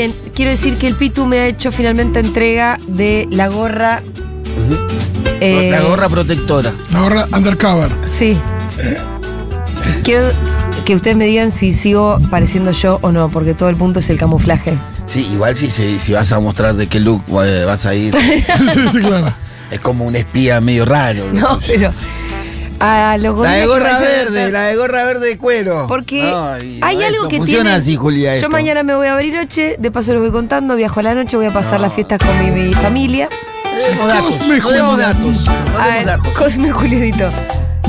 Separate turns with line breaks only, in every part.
Bien, quiero decir que el Pitu me ha hecho finalmente entrega de la gorra. eh,
La gorra protectora.
La gorra undercover.
Sí. Quiero que ustedes me digan si sigo pareciendo yo o no, porque todo el punto es el camuflaje.
Sí, igual si, si, si vas a mostrar de qué look eh, vas a ir,
sí, sí, claro.
es como un espía medio raro. ¿no?
No, pero. A los
La de gorra verde, la de gorra verde de cuero.
Porque
No,
hay
no,
algo
no
que
funciona
tiene.
así, Julia.
Yo mañana me voy a Bariloche, de paso lo voy contando, viajo a la noche, voy a pasar las fiestas con mi, mi familia.
Datos.
Cosme,
no
Julia.
datos. No.
Cosme Julianito.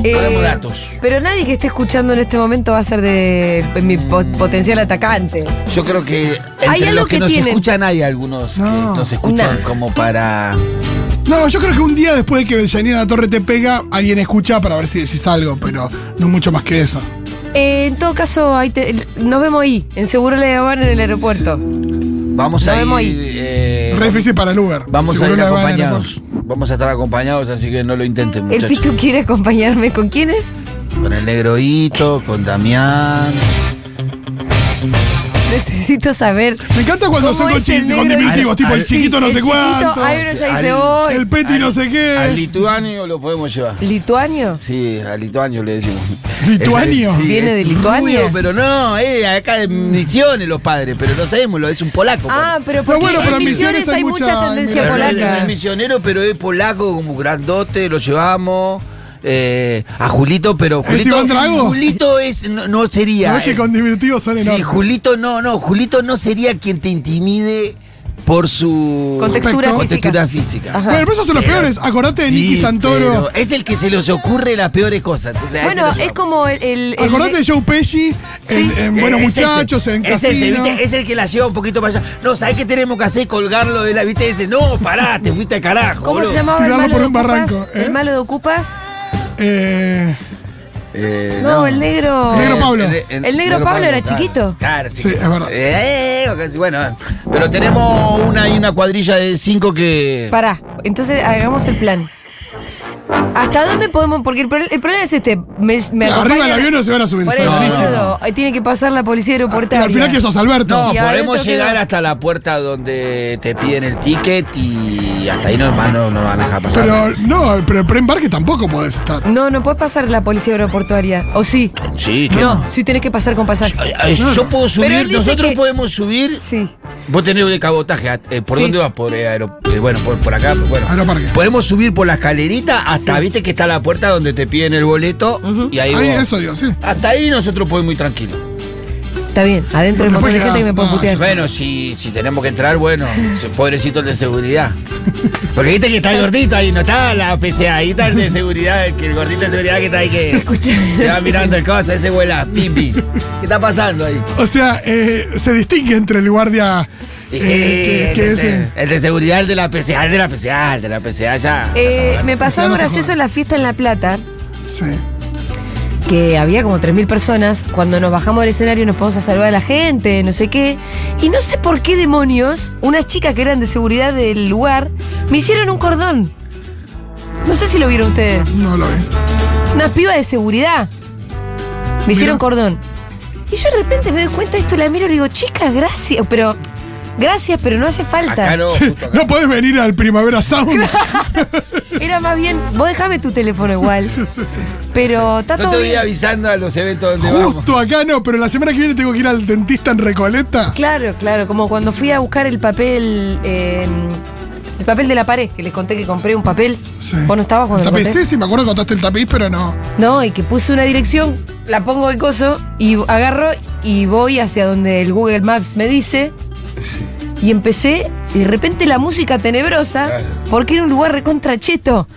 Eh,
datos.
Pero nadie que esté escuchando en este momento va a ser de mi po- potencial atacante.
Yo creo que
Hay
entre
algo
los que,
que
nos
tienen.
escuchan hay algunos
No.
que nos escuchan
No.
como para.
No, yo creo que un día después de que Janina La Torre te pega, alguien escucha para ver si decís algo, pero no mucho más que eso.
Eh, en todo caso, ahí te- nos vemos ahí, en Seguro Le Habana en el aeropuerto.
Vamos
Nos
a
vemos
ir.
ahí.
eh,
para el Uber.
vamos
Seguro
a ir
la van en el
acompañados. Vamos a estar acompañados, así que no lo intenten,
¿El
muchachos.
Pitu quiere acompañarme con quiénes?
Con el negro Hito, con Damián.
Necesito saber.
Me encanta cuando
¿Cómo
son con,
es el
chi- con diminutivos,
Al-
tipo el
al-
chiquito
Sí,
no
el
sé
chiquito,
cuánto,
Hay uno ya dice
Al-
hoy.
el peti no sé
Al
qué.
lituanio lo podemos llevar.
¿Lituanio?
Sí, al lituanio le decimos.
¿Lituanio?
Ese-
¿Viene de Lituania?
rubio, pero no, eh, acá de Misiones los padres, pero no sabemos, lo es un polaco.
Ah, pero porque
bueno, pero
en
en
Misiones
hay
mucha ascendencia polaca.
es misionero, pero es polaco, como grandote, lo llevamos. Eh, a Julito, pero Julito,
Iván Drago?
Julito es, no, no sería.
No es que con diminutivos son
sí,
enormes.
Julito no, no, Julito no sería quien te intimide por su
Contextura
contextura
física.
Bueno, pero esos son los
Pero-
peores. Acordate de
Sí,
Nicky Santoro.
es el que se les ocurre las peores cosas. O sea,
Bueno, es como el. el- el-
Acordate de Joe Pesci
Sí.
en, en Buenos
es ese,
Muchachos, en
es ese,
Casino.
¿viste? Es el que la lleva un poquito para allá. No, ¿sabés qué tenemos que hacer? Colgarlo de la, ¿viste? Ese, no, pará, te fuiste al carajo.
¿Cómo
boludo.
se llamaba el malo
por
de
un
Ocupas?
barranco, ¿eh?
¿El malo de Ocupas?
Eh,
Eh,
No, el negro.
El negro Pablo.
El negro Pablo era
claro.
chiquito.
Claro,
Sí, es verdad.
Eh, eh, bueno, pero tenemos una y una cuadrilla de cinco que.
Pará, entonces hagamos el plan. ¿Hasta dónde podemos? Porque el, pro- el problema es este. Me, me
arriba
acompaña-
del avión no se van a subir.
Por
es
eso, boludo, ahí tiene que pasar la policía
Y
aeroportuaria.
al final que sos Alberto.
No,
Y
podemos llegar
quedó-
hasta la puerta donde te piden el ticket y hasta ahí nomás no nos van a dejar pasar.
Pero no, pero en embarque tampoco podés estar.
No, no puedes pasar la policía aeroportuaria. ¿O sí?
sí, que
No, sí tenés que pasar con pasaje.
Ay, ay, Yo puedo
Pero
subir,
dice
nosotros
que-
podemos subir.
Sí.
Vos tenés de cabotaje, eh, ¿por
Sí.
dónde vas? Por, eh, aero- eh, bueno, por, por acá, bueno.
Aeroparque.
Podemos subir por la escalerita hasta, viste que está la puerta donde te piden el boleto y ahí,
Ahí,
vos-
eso digo, sí.
Hasta ahí nosotros podemos ir muy tranquilos.
Está bien, adentro hay un montón de gente que me puede putear.
Bueno, si, si tenemos que entrar, bueno, pobrecito el de seguridad. Porque viste que está el gordito ahí, no está la PCA, ahí está el de seguridad, el que el gordito de seguridad que está ahí que
Escuché.
te va mirando el coso, ese huela, pipi. ¿Qué está pasando ahí?
O sea, eh, se distingue entre el guardia
Y
eh,
sí,
que,
el,
que
de,
es.
el de seguridad, el de la PCA, el de la PCA, el de la PCA ya.
Eh, me pasó
Ya
algo gracioso en la fiesta en La Plata,
sí.
que había como 3.000 personas. Cuando nos bajamos del escenario nos podemos a saludar a la gente, no sé qué. Y no sé por qué demonios, unas chicas que eran de seguridad del lugar, me hicieron un cordón. No sé si lo vieron ustedes.
No lo vi.
Una piba de seguridad. Me hicieron
Mira.
cordón. Y yo de repente me doy cuenta de esto, la miro y le digo, chicas, gracias. Pero, gracias, pero no hace falta.
Acá no, justo acá.
No podés venir al Primavera Sound.
Era más bien, vos dejame tu teléfono igual.
Sí, sí, sí.
Pero está
No
todo
te voy
bien.
avisando a los eventos donde vamos.
Justo acá no, pero la semana que viene tengo que ir al dentista en Recoleta.
Claro, claro, como cuando fui a buscar el papel, eh, el papel de la pared, que les conté que compré un papel.
Sí.
¿Vos no estabas
El
cuando lo
tapiz,
conté?
sí, sí, me acuerdo que contaste el tapiz, pero no.
No, y que puse una dirección, la pongo de coso y agarro y voy hacia donde el Google Maps me dice. Y empecé, y de repente la música tenebrosa,
Claro.
porque era un lugar recontracheto.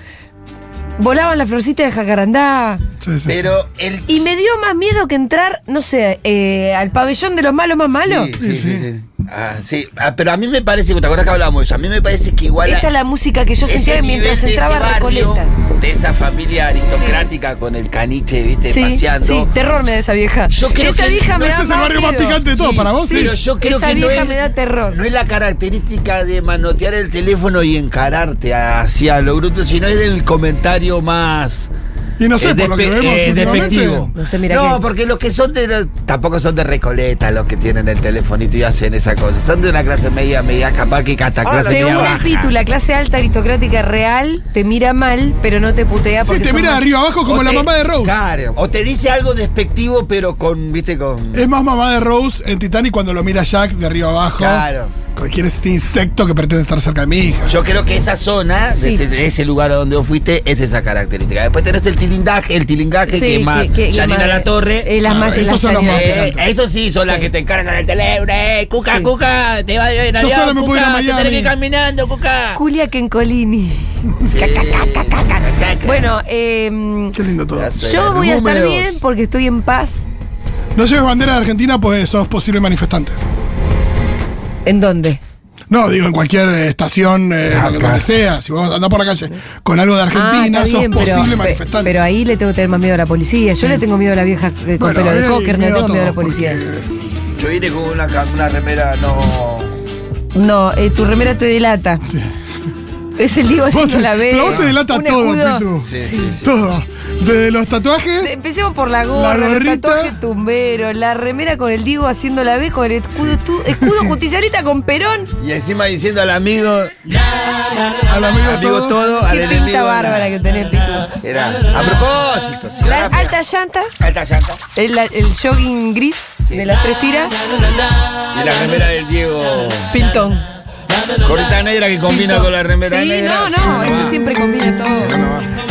Volaban las florcitas de jacarandá.
Sí, sí, sí.
Pero el.
Y me dio más miedo que entrar, no sé, eh, al pabellón de los malos más malos.
Sí, sí,
Sí,
sí.
sí.
sí. Ah, sí. Ah, pero a mí me parece, ¿te acuerdas que hablábamos de eso? A mí me parece que igual.
Esta es la música que yo sentía mientras
de
entraba
barrio,
Recoleta.
De esa familia aristocrática con el caniche, viste,
Sí,
paseando.
sí, terror me da esa vieja.
Yo creo
esa
que
vieja me
Ese
da
es el barrio más picante de todo,
Sí,
para vos, sí.
Pero yo creo
Esa
que no
vieja
es,
me da terror.
no es la característica de manotear el teléfono y encararte hacia lo bruto, sino es del comentario más
Y no sé,
Eh,
por lo que
despe-
vemos
eh, despectivo.
No sé, mira
No, porque los que son de los- tampoco son de Recoleta los que tienen el telefonito y hacen esa cosa. Son de una clase media, media capaz que hasta clase media
Según el la clase alta aristocrática real te mira mal, pero no te putea
Sí,
porque
te
son
mira de
más-
arriba abajo como
O
la
te-
mamá de Rose.
Claro, o te dice algo despectivo, pero con, viste, con.
Es más mamá de Rose en Titanic cuando lo mira Jack de arriba abajo.
Claro.
Requiere este insecto que pretende estar cerca de mi hija.
Yo creo que esa zona,
Sí.
ese, de ese lugar a donde vos fuiste, es esa característica. Después tenés el tilingaje, el tilingaje
Sí,
que es más. Janina La Torre.
eh, las
Ah,
más-
esos
las
son los más
Eh, eso sí, son las
Sí.
que te encargan el teléfono. Eh, cuca,
Sí.
cuca, te va bien.
Yo
adiós,
solo me puedo ir a
cuca, te tenés
Miami.
que ir caminando, cuca.
Julia Kencolini. Bueno, eh,
Qué lindo todo.
Yo voy a estar bien porque estoy en paz.
No lleves bandera de Argentina, pues sos posible manifestante.
¿En dónde?
No, digo, en cualquier eh, estación, eh, lo que, lo que sea. Si vos andás por la calle con algo de Argentina,
Ah,
sos
bien,
posible manifestante.
pero ahí le tengo que tener más miedo a la policía. Yo le tengo miedo a la vieja eh, con
Bueno,
pelo de
eh,
cocker, no le tengo miedo a la policía.
Yo vine con una, remera, no.
No, eh, tu remera te delata. Es el Diego haciendo la B.
pero vos te delata
un
todo,
escudo.
Pitu.
Sí, sí, sí.
Todo. Desde los tatuajes.
Empecemos por la gorra,
La
el
gorrita.
tatuaje tumbero, la remera con el Diego haciendo la B con el escudo, escudo justicialista con Perón.
Y encima diciendo al amigo,
Al amigo,
amigo
todo.
todo, al
Qué
enemigo.
pinta bárbara que tenés, Pitu.
Era, a propósito, sí,
altas llantas,
Alta llanta.
el, el jogging gris de las tres tiras,
Y la remera del Diego.
pintón.
Corita negra que combina con la remera
Sí,
negra.
no, no, eso siempre combina todo.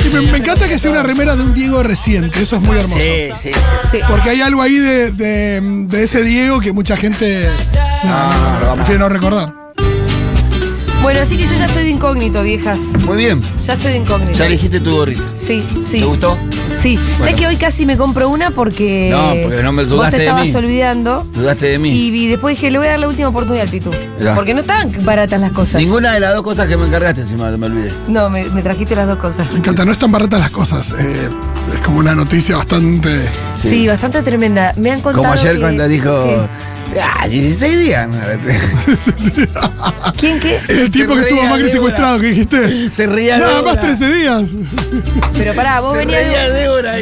Y me, me encanta que sea una remera de un Diego reciente. Eso es muy hermoso.
Sí, sí.
Sí.
Porque hay algo ahí de, de- de ese Diego que mucha gente no,
No,
prefiere no recordar.
Bueno, así que yo ya estoy de incógnito, viejas.
Muy bien.
Ya estoy de incógnito.
Ya elegiste tu gorrita.
Sí, sí.
¿Te gustó?
Sí. ¿Sabes que hoy casi me compro una porque.
No, porque no me
Vos
dudaste
te
de
estabas
mí.
olvidando.
Dudaste de mí.
Y, vi- después dije, le voy a dar la última oportunidad al Pitu.
Ya.
Porque no estaban baratas las cosas.
Ninguna de las dos cosas que me encargaste encima me olvidé.
No, me, me trajiste las dos cosas.
Me encanta, no están baratas las cosas. eh, es como una noticia bastante.
Sí, bastante tremenda. Me han contado.
Como ayer
que-
cuando dijo.
¿Qué?
Ah, 16 días.
¿Quién qué?
El tiempo que estuvo Macri secuestrado, que dijiste.
Se reía
Nada
Débora.
más 13 días.
Pero pará, vos
Se
venías.
reía Débora.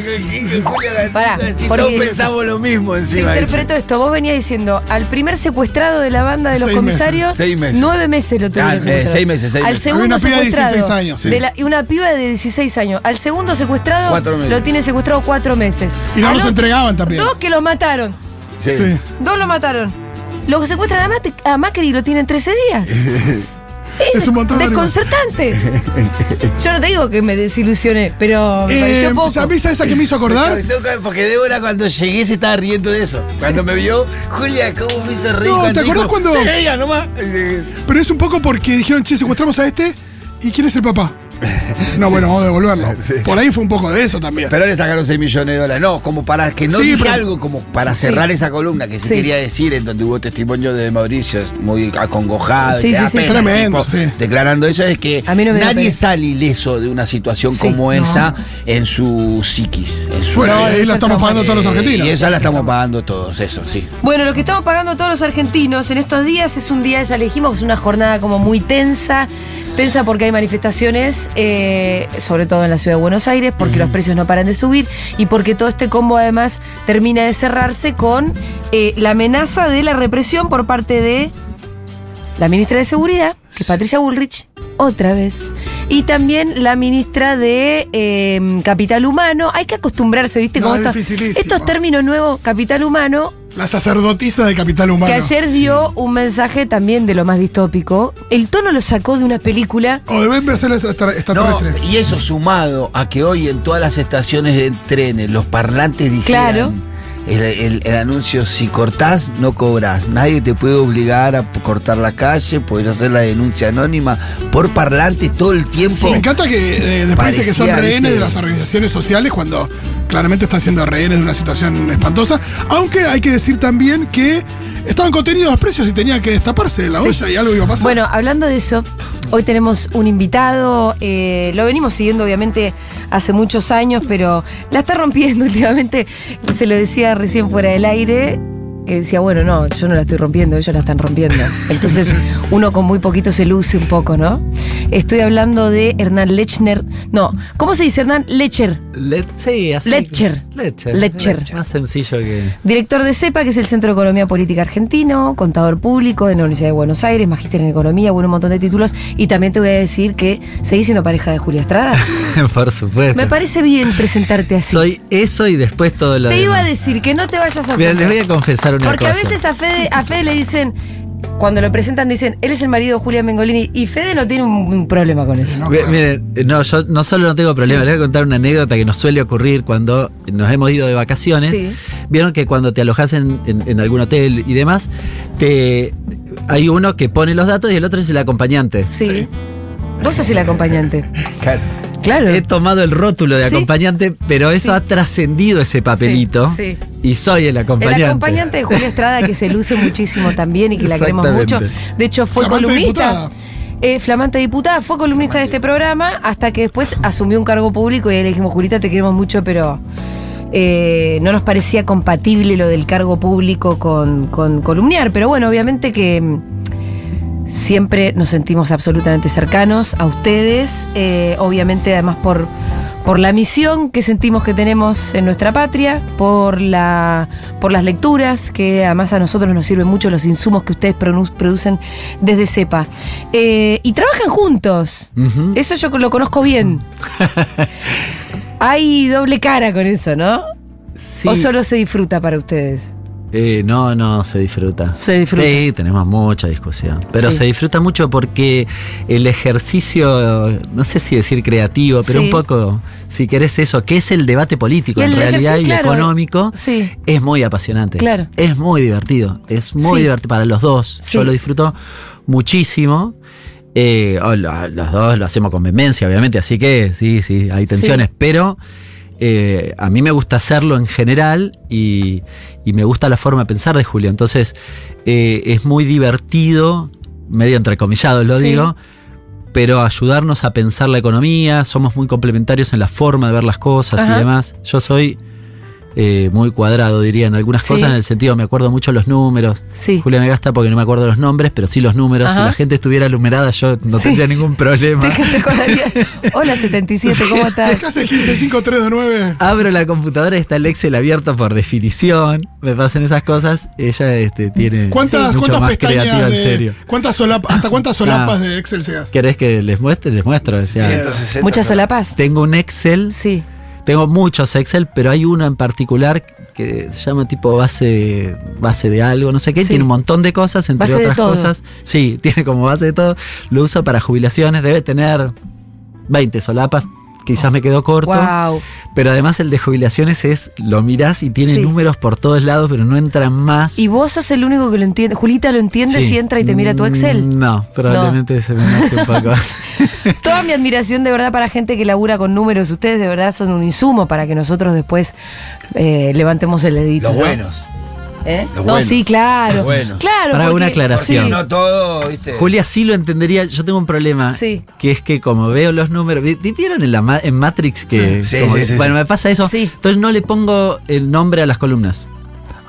Pará,
todos pensamos lo mismo
Se
encima.
interpretó esto. Vos venías diciendo al primer secuestrado de la banda de los
Seis
comisarios,
meses. Seis meses.
nueve meses lo tuvieron
Ah, eh, seis meses, seis
Al segundo
de
secuestrado
16 años, sí.
de la- y una piba de 16 años. Al segundo secuestrado lo tiene secuestrado cuatro meses.
Y
Al
entregaban también.
Dos que los mataron.
Sí.
Sí.
Dos lo mataron. Los secuestran a, Mate- a Macri y lo tienen 13 días.
Es un montón de
Desconcertante. Yo no te digo que me desilusioné, pero me
Eh,
pareció poco.
¿Sabés esa que me hizo acordar?
Porque Débora cuando llegué se estaba riendo de eso. Cuando me vio, Julia, ¿cómo me hizo reír?
No, ¿te acordás
dijo,
cuando-
"Sí, ella nomás.
Pero es un poco porque dijeron, che, secuestramos a este. ¿Y quién es el papá? No, bueno, vamos a devolverlo.
Sí.
Por ahí fue un poco de eso también.
Pero le sacaron 6 millones de dólares. No, como para que no
Sí,
dije
pero-
algo, como para
Sí.
cerrar esa columna que se
Sí.
quería decir, en donde hubo testimonio de Mauricio muy acongojado.
Sí, sí,
pena,
Tremendo,
tipo,
sí.
Declarando eso, es que
A mí no me da
nadie sale ileso de una situación
Sí.
como
No.
esa en su psiquis. En su
Bueno, ahí la estamos pagando todos los
Eh,
argentinos.
Y esa la estamos pagando todos, eso, sí.
Bueno, lo que estamos pagando todos los argentinos en estos días es un día, ya le dijimos, es una jornada como muy tensa. Tensa porque hay manifestaciones, eh, sobre todo en la ciudad de Buenos Aires, porque los precios no paran de subir y porque todo este combo además termina de cerrarse con eh, la amenaza de la represión por parte de la ministra de Seguridad, que es Patricia Bullrich, otra vez. Y también la ministra de eh, Capital Humano. Hay que acostumbrarse, ¿viste?
No,
Como
es
estos, estos términos nuevos, Capital Humano,
La sacerdotisa de Capital Humano.
que ayer dio un mensaje también de lo más distópico. El tono lo sacó de una película.
O deben de hacer esta- extraterrestre.
No, y eso sumado a que hoy en todas las estaciones de trenes los parlantes dijeran
Claro.
el, el- el anuncio si cortás no cobras nadie te puede obligar a cortar la calle puedes hacer la denuncia anónima por parlante todo el tiempo
Me encanta que eh, después dice que son
Parecía,
rehenes
¿viste?
de las organizaciones sociales cuando claramente están siendo rehenes de una situación espantosa. Aunque hay que decir también que estaban contenidos los precios y tenía que destaparse la
Sí.
olla y algo iba a pasar.
Bueno, hablando de eso, hoy tenemos un invitado. eh, lo venimos siguiendo, obviamente, hace muchos años, pero la está rompiendo últimamente. Se lo decía recién fuera del aire. Que decía, bueno, no, yo no la estoy rompiendo, ellos la están rompiendo. Entonces, uno con muy poquito se luce un poco, ¿no? Estoy hablando de Hernán Lechner. No, ¿cómo se dice Hernán Lecher?
Sí.
Letcher.
Letcher.
Letcher.
Más sencillo que.
Director de CEPA, que es el Centro de Economía Política Argentino, contador público de la Universidad de Buenos Aires, magíster en economía, bueno, un montón de títulos. Y también te voy a decir que seguís siendo pareja de Julia Estrada.
Por supuesto.
Me parece bien presentarte así.
Soy eso y después todo lo
te iba a decir que no te vayas a
Mira,
ofender.
les voy a confesar una
Porque
cosa.
a veces a Fede, a Fede le dicen, cuando lo presentan, dicen, él es el marido de Julia Mengolini. Y Fede no tiene un, un problema con eso.
No.
Miren, no, yo no solo no tengo problema,
Sí.
les voy a contar una anécdota que nos suele ocurrir cuando nos hemos ido de vacaciones.
Sí.
Vieron que cuando te alojas en, en- en algún hotel y demás, te hay uno que pone los datos y el otro es el acompañante.
Sí. Vos sos el acompañante.
Claro.
Claro.
He tomado el rótulo de
Sí.
acompañante, pero eso
Sí.
ha trascendido ese papelito
Sí,
y soy el acompañante.
El acompañante de Julia Estrada, que se luce muchísimo también y que la queremos mucho. De hecho, fue
Flamante
columnista.
diputada.
eh, flamante diputada, fue columnista de este programa hasta que después asumió un cargo público y ahí le dijimos, Julita, te queremos mucho, pero eh, no nos parecía compatible lo del cargo público con, con columniar. Pero bueno, obviamente que mm, siempre nos sentimos absolutamente cercanos a ustedes, eh, obviamente además por, por la misión que sentimos que tenemos en nuestra patria, por, la, por las lecturas, que además a nosotros nos sirven mucho los insumos que ustedes produ- producen desde CEPA. Eh, y trabajan juntos. Eso yo lo conozco bien. Hay doble cara con eso, ¿no?
Sí.
¿O solo se disfruta para ustedes?
Eh, no, no, se disfruta.
Se disfruta.
Sí, tenemos mucha discusión. Pero
Sí.
se disfruta mucho porque el ejercicio, no sé si decir creativo, pero
Sí.
un poco, si querés eso, que es el debate político en realidad y
claro.
económico,
Sí.
es muy apasionante.
Claro.
Es muy divertido. Es muy divertido para los dos. Yo lo disfruto muchísimo. Eh, oh, lo- los dos lo hacemos con vehemencia, obviamente, así que sí, sí, hay tensiones, pero eh, a mí me gusta hacerlo en general y, y me gusta la forma de pensar de Julio. Entonces, eh, es muy divertido, medio entrecomillado lo
Sí.
digo, pero ayudarnos a pensar la economía, somos muy complementarios en la forma de ver las cosas
Ajá.
y demás. Yo soy eh, muy cuadrado, diría, en algunas
Sí.
cosas, en el sentido, me acuerdo mucho los números.
Sí.
Julia me gasta porque no me acuerdo los nombres, pero sí los números.
Ajá.
Si la gente estuviera numerada, yo no
Sí.
tendría ningún problema.
Te, te acordaría. Hola 77, ¿cómo estás?
¿Qué hace 15, 5, 3, 2, 9?
Abro la computadora y está el Excel abierto por definición. Me pasan esas cosas. Ella este, tiene
¿Cuántas,
mucho
cuántas
más creativa, en serio.
¿cuántas solap- ¿Hasta cuántas solapas
Ah.
de Excel se hace?
¿Querés que les muestre? Les muestro. O sea,
160
Muchas solapas.
tengo un Excel,
Sí.
Tengo muchos Excel, pero hay uno en particular que se llama tipo base, base de algo, no sé qué.
Sí.
Tiene un montón de cosas, entre
Base
otras cosas. Sí, tiene como base de todo. Lo uso para jubilaciones. Debe tener 20 solapas. Quizás me quedó corto.
Wow.
Pero además el de jubilaciones es, lo mirás y tiene
Sí.
números por todos lados, pero no entran más.
Y vos sos el único que lo entiende. Julita lo entiende
Sí.
si entra y te mira tu Excel.
No, probablemente se me enoje un poco.
Toda mi admiración de verdad para gente que labura con números. Ustedes de verdad son un insumo para que nosotros después eh, levantemos el dedito.
Los
¿no?
buenos.
¿Eh?
Los
no,
buenos.
sí, claro.
Los buenos.
Claro.
Para
porque-
una aclaración.
sí.
No todo, ¿viste?
Julia sí lo entendería. Yo tengo un problema.
Sí.
Que es que como veo los números. ¿vi- ¿Vieron en, la, en Matrix que.
Sí,
como
sí,
que-
sí,
bueno,
sí.
me pasa eso.
Sí.
Entonces no le pongo el nombre a las columnas.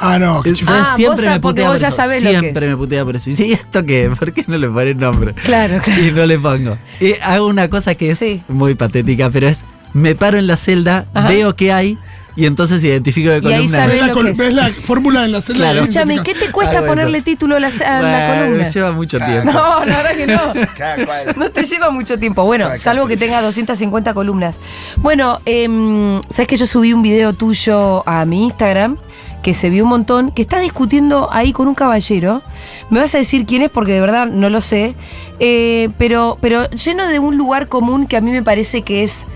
Ah, no, chido.
Ah,
siempre me
porque
putea
vos
por
ya
eso.
que
Siempre
es.
me putea por eso. Y ¿y esto qué? ¿Por qué no le pones nombre?
Claro, claro.
Y no le pongo. Y hago una cosa que es
Sí.
muy patética, pero es. Me paro en la celda,
Ajá.
veo qué hay y entonces identifico de
Y ahí
columna.
sabés
¿Ves la,
lo
col-
que es.
ves la fórmula en la celda?
Claro.
Escúchame, ¿qué te cuesta ponerle
eso.
título a la, a la
Bueno,
columna?
me lleva mucho tiempo.
No, la verdad que no.
Cada cual.
No te lleva mucho tiempo. Bueno, salvo que tenga 250 columnas. Bueno, em, sabes que yo subí un video tuyo a mi Instagram que se vio un montón, que estás discutiendo ahí con un caballero. Me vas a decir quién es porque de verdad no lo sé. Eh, pero, pero lleno de un lugar común que a mí me parece que es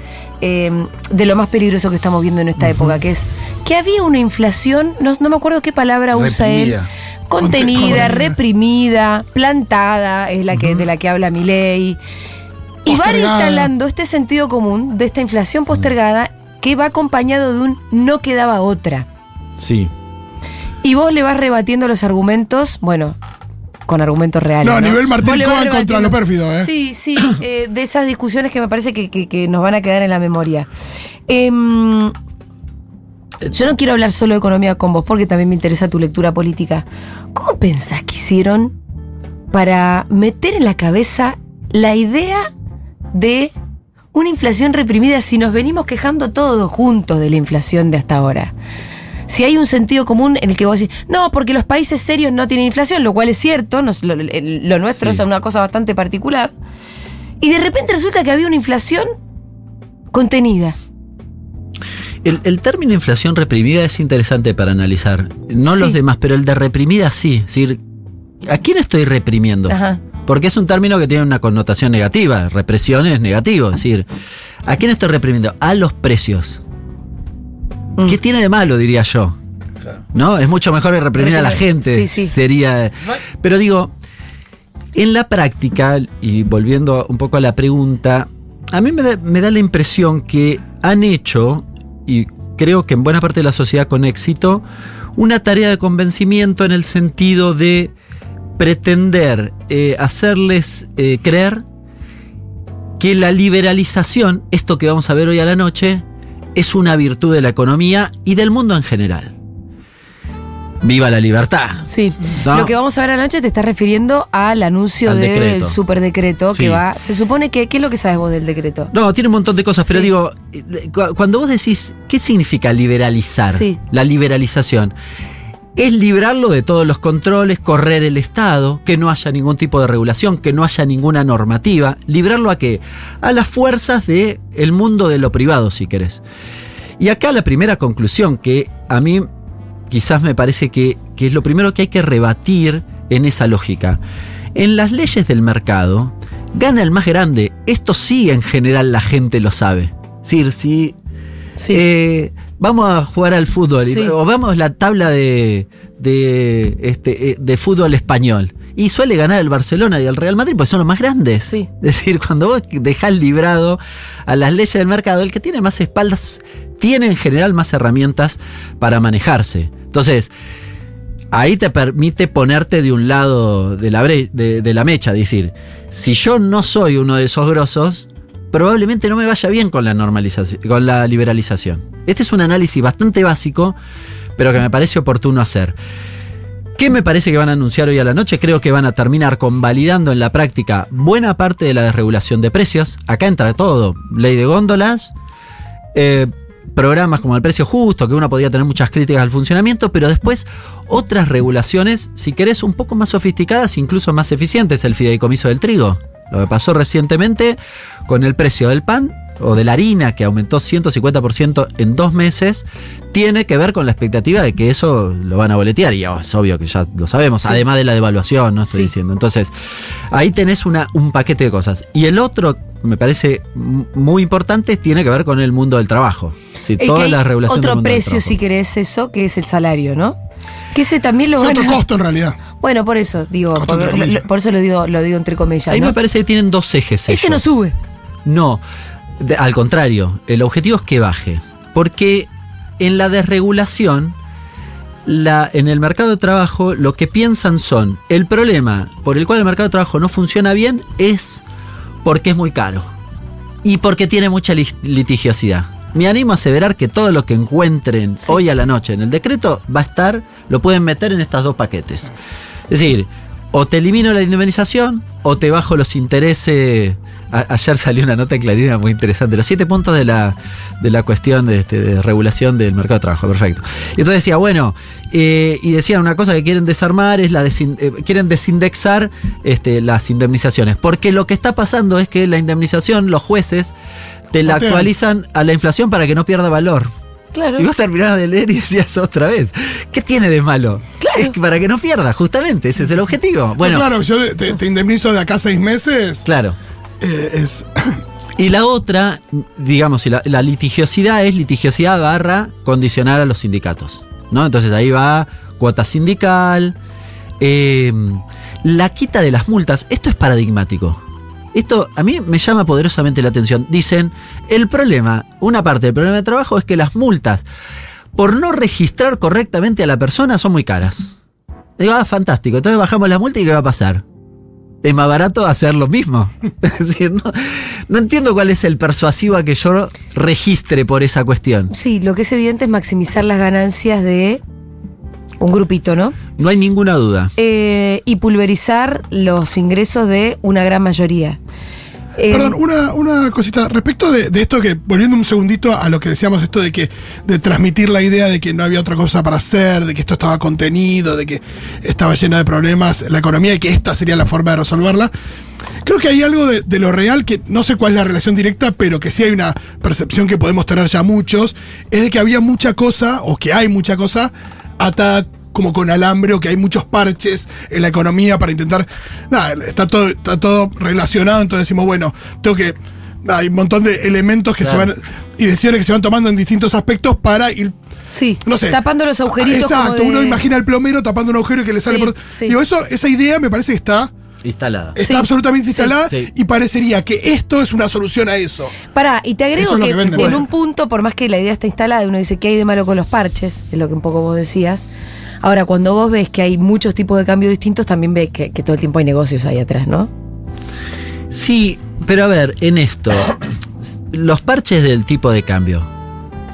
em, de lo más peligroso que estamos viendo en esta época, que es que había una inflación, no, no me acuerdo qué palabra usa él.
Reprimida.
Contenida,
Contenida.
reprimida, plantada, es la que, de la que habla mi ley. Y van
Postergada.
instalando este sentido común de esta inflación postergada que va acompañado de un no quedaba otra.
Sí.
Y vos le vas rebatiendo los argumentos, bueno, con argumentos reales.
No, a nivel Martín Cohen contra lo pérfido, ¿eh?
Sí, sí, eh, de esas discusiones que me parece que, que- que nos van a quedar en la memoria. Em, yo no quiero hablar solo de economía con vos porque también me interesa tu lectura política. ¿Cómo pensás que hicieron para meter en la cabeza la idea de una inflación reprimida si nos venimos quejando todos juntos de la inflación de hasta ahora? Si hay un sentido común en el que vos decís, no, porque los países serios no tienen inflación, lo cual es cierto, nos- lo, lo nuestro
Sí.
es una cosa bastante particular, y de repente resulta que había una inflación contenida.
El, el término inflación reprimida es interesante para analizar. No
Sí.
los demás, pero el de reprimida sí. Es decir, ¿a quién estoy reprimiendo?
Ajá.
Porque es un término que tiene una connotación negativa. Represión es negativo. Es decir, ¿a quién estoy reprimiendo? A los precios.
Mm.
¿Qué tiene de malo, diría yo? ¿No? Es mucho mejor reprimir a la gente.
Sí, sí.
Sería. Pero digo, en la práctica, y volviendo un poco a la pregunta, a mí me da, me da la impresión que han hecho, y creo que en buena parte de la sociedad con éxito, una tarea de convencimiento en el sentido de pretender eh, hacerles eh, creer que la liberalización, esto que vamos a ver hoy a la noche, es una virtud de la economía y del mundo en general. Viva la libertad.
Sí.
No.
Lo que vamos a ver anoche te estás refiriendo al anuncio
Al
del
decreto.
superdecreto
Sí.
que va. Se supone que. ¿Qué es lo que sabes vos del decreto?
No, tiene un montón de cosas, pero
Sí.
digo, eh, cu- cuando vos decís, ¿qué significa liberalizar?
Sí.
La liberalización. Es librarlo de todos los controles, correr el Estado, que no haya ningún tipo de regulación, que no haya ninguna normativa. ¿Librarlo a qué? A las fuerzas del el mundo de lo privado, si querés. Y acá la primera conclusión que a mí quizás me parece que, que es lo primero que hay que rebatir en esa lógica. En las leyes del mercado, gana el más grande. Esto sí en general la gente lo sabe. Es decir, si
Sí.
eh, vamos a jugar al fútbol
Sí.
o vamos la tabla de, de, este, eh, de fútbol español. Y suele ganar el Barcelona y el Real Madrid, pues son los más grandes.
Sí.
Es decir, cuando vos dejás librado a las leyes del mercado, el que tiene más espaldas tiene en general más herramientas para manejarse. Entonces, ahí te permite ponerte de un lado de la, bre- de, de la mecha, decir, si yo no soy uno de esos grosos, probablemente no me vaya bien con la normalización, con la liberalización. Este es un análisis bastante básico, pero que me parece oportuno hacer. ¿Qué me parece que van a anunciar hoy a la noche? Creo que van a terminar convalidando en la práctica buena parte de la desregulación de precios. Acá entra todo. Ley de góndolas, eh, programas como el precio justo, que uno podía tener muchas críticas al funcionamiento, pero después otras regulaciones, si querés, un poco más sofisticadas, incluso más eficientes. El fideicomiso del trigo. Lo que pasó recientemente con el precio del pan o de la harina, que aumentó 150% en dos meses, tiene que ver con la expectativa de que eso lo van a boletear. Y oh, es obvio que ya lo sabemos,
Sí.
además de la devaluación, no estoy
Sí.
diciendo. Entonces, ahí tenés una, un paquete de cosas. Y el otro, me parece muy importante, tiene que ver con el mundo del trabajo. Sí,
Es que
toda
hay
la regulación del
otro
mundo
precio, si querés eso, que es el salario, ¿no? Que ese también lo
Es
van
otro
a-
costo en realidad.
Bueno, por eso digo, por, lo- eso lo digo, lo digo entre comillas.
Ahí
¿no?
me parece que tienen dos ejes.
Ese
ellos.
no sube.
No, de- al contrario, el objetivo es que baje. Porque en la desregulación, la, en el mercado de trabajo, lo que piensan son, el problema por el cual el mercado de trabajo no funciona bien es porque es muy caro. Y porque tiene mucha litigiosidad. Me animo a aseverar que todo lo que encuentren
Sí.
hoy a la noche en el decreto va a estar, lo pueden meter en estos dos paquetes. Es decir, o te elimino la indemnización o te bajo los intereses. A- ayer salió una nota en Clarina muy interesante. Los siete puntos de la, de la cuestión de, este, de regulación del mercado de trabajo. Perfecto. Y entonces decía, bueno, eh, y decían una cosa que quieren desarmar es la desin- eh, quieren desindexar este, las indemnizaciones. Porque lo que está pasando es que la indemnización, los jueces te la actualizan a la inflación para que no pierda valor.
Claro.
Y vos terminabas de leer y decías otra vez, ¿qué tiene de malo? Es que para que no pierda, justamente, ese es el objetivo. Bueno,
claro, yo te, te indemnizo de acá a seis meses.
claro.
eh, es,
Y la otra, digamos, la, la litigiosidad es litigiosidad barra condicionar a los sindicatos. ¿no? Entonces ahí va cuota sindical, eh, la quita de las multas. Esto es paradigmático. Esto a mí me llama poderosamente la atención. Dicen, el problema, una parte del problema de trabajo es que las multas, por no registrar correctamente a la persona, son muy caras. Digo, ah, fantástico. Entonces bajamos la multa y ¿qué va a pasar? Es más barato hacer lo mismo. Es decir, no, no entiendo cuál es el persuasivo a que yo registre por esa cuestión.
Sí, lo que es evidente es maximizar las ganancias de un grupito, ¿no?
No hay ninguna duda.
Eh, y pulverizar los ingresos de una gran mayoría. Eh,
Perdón, una, una cosita. Respecto de, de esto que, volviendo un segundito a lo que decíamos, esto de que, de transmitir la idea de que no había otra cosa para hacer, de que esto estaba contenido, de que estaba llena de problemas la economía y que esta sería la forma de resolverla. Creo que hay algo de, de lo real que no sé cuál es la relación directa, pero que sí hay una percepción que podemos tener ya muchos, es de que había mucha cosa, o que hay mucha cosa, atada como con alambre o que hay muchos parches en la economía para intentar. Nada, está todo, está todo relacionado, entonces decimos, bueno, tengo que. nada, hay un montón de elementos que
Claro.
se van. y decisiones que se van tomando en distintos aspectos para ir.
sí,
no sé.
tapando los agujeritos.
Exacto,
como de-
uno imagina al plomero tapando un agujero y que le sale
Sí,
por.
sí.
Digo, eso, esa idea me parece que está.
Instalada.
Está
Sí,
absolutamente instalada
Sí.
y parecería que esto es una solución a eso.
Pará, y te agrego
es
que, en
bueno.
un punto, por más que la idea está instalada, uno dice que hay de malo con los parches, es lo que un poco vos decías. Ahora, cuando vos ves que hay muchos tipos de cambios distintos, también ves que, que todo el tiempo hay negocios ahí atrás, ¿no?
Sí, pero a ver, en esto, los parches del tipo de cambio,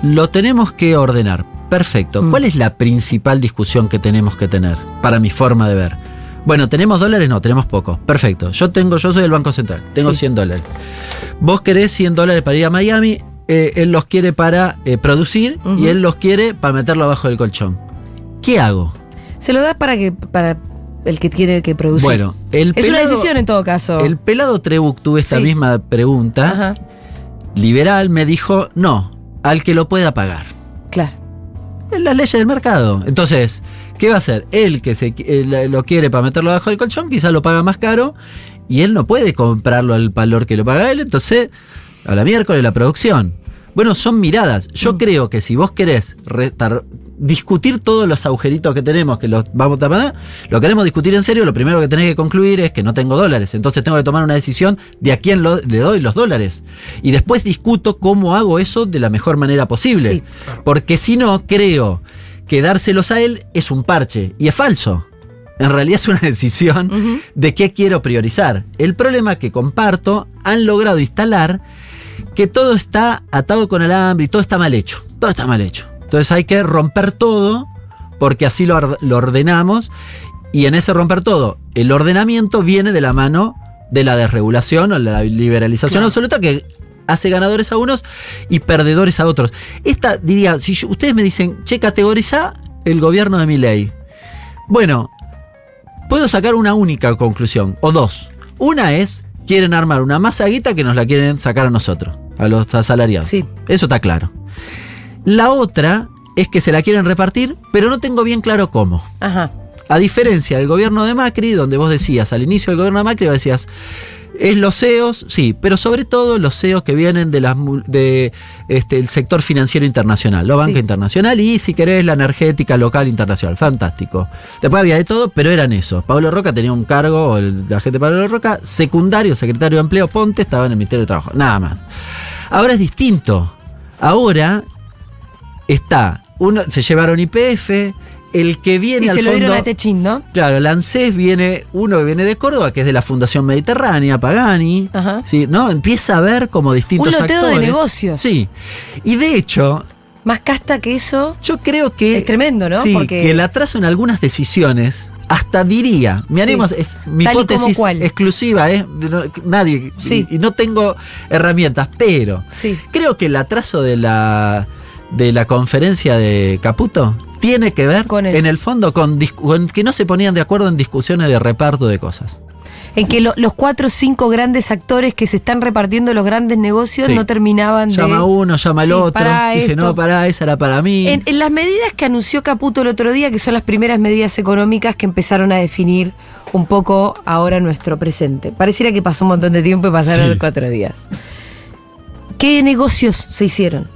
lo tenemos que ordenar. Perfecto.
Mm.
¿Cuál es la principal discusión que tenemos que tener? Para mi forma de ver. Bueno, ¿tenemos dólares? No, tenemos poco. Perfecto. Yo tengo, yo soy el Banco Central. Tengo
Sí.
100 dólares. Vos querés 100 dólares para ir a Miami. eh, él los quiere para eh, producir y él los quiere para meterlo abajo del colchón. ¿Qué hago?
Se lo da para que para el que tiene que producir.
Bueno, el
es una decisión en todo caso.
El pelado Trebuch tuvo esta
Sí.
misma pregunta.
Ajá,
liberal me dijo, no, al que lo pueda pagar.
claro.
Es la ley del mercado. Entonces, ¿qué va a hacer? Él que se, él lo quiere para meterlo bajo el colchón, quizás lo paga más caro y él no puede comprarlo al valor que lo paga él, entonces a la miércoles la producción. Bueno, son miradas. Yo
Mm.
creo que si vos querés retar- discutir todos los agujeritos que tenemos, que los vamos a tapar, lo queremos discutir en serio, lo primero que tenés que concluir es que no tengo dólares. Entonces tengo que tomar una decisión de a quién lo- le doy los dólares. Y después discuto cómo hago eso de la mejor manera posible.
Sí.
Porque si no, creo que dárselos a él es un parche. Y es falso. En realidad es una decisión de qué quiero priorizar. El problema que comparto, han logrado instalar que todo está atado con alambre y todo está mal hecho. Todo está mal hecho. Entonces hay que romper todo porque así lo, or- lo ordenamos y en ese romper todo, el ordenamiento viene de la mano de la desregulación o la liberalización
Claro.
absoluta que hace ganadores a unos y perdedores a otros. Esta diría, si yo- ustedes me dicen, che, categoriza el gobierno de mi ley. Bueno, puedo sacar una única conclusión, o dos. Una es, quieren armar una masa guita que nos la quieren sacar a nosotros, a los asalariados.
Sí.
Eso está claro. La otra es que se la quieren repartir, pero no tengo bien claro cómo.
Ajá.
A diferencia del gobierno de Macri, donde vos decías, al inicio del gobierno de Macri, vos decías, es los CEOs, sí, pero sobre todo los CEOs que vienen de las de este el sector financiero internacional, la banca
Sí.
internacional y si querés la energética local internacional, fantástico. Después había de todo, pero eran eso. Pablo Roca tenía un cargo, el, la gente de Pablo Roca, secundario, secretario de Empleo, Ponte, estaba en el Ministerio de Trabajo, nada más. Ahora es distinto. Ahora está, uno, se llevaron IPF, el que viene
Sí,
al
se lo dieron a Techín, ¿no?
Claro, el ANSES viene, uno que viene de Córdoba, que es de la Fundación Mediterránea, Pagani.
Ajá.
Sí, ¿no? Empieza a ver como distintos
Un loteo de negocios.
Sí. Y de hecho,
Más casta que eso.
yo creo que.
Es tremendo, ¿no?
Sí,
Porque-
que el atraso en algunas decisiones, hasta diría, me
Sí.
animo, a- es mi hipótesis exclusiva, ¿eh? De no- nadie.
Sí.
Y, y no tengo herramientas, pero
Sí.
creo que el atraso de la, de la conferencia de Caputo tiene que ver,
Con
en el fondo, con, que no se ponían de acuerdo en discusiones de reparto de cosas.
En que lo- los cuatro o cinco grandes actores que se están repartiendo los grandes negocios
Sí.
no terminaban de.
Llama uno, llama al
Sí,
otro, dice,
esto.
no, pará, esa era para mí.
En, en las medidas que anunció Caputo el otro día, que son las primeras medidas económicas que empezaron a definir un poco ahora nuestro presente. Pareciera que pasó un montón de tiempo y pasaron
Sí.
cuatro días. ¿Qué negocios se hicieron?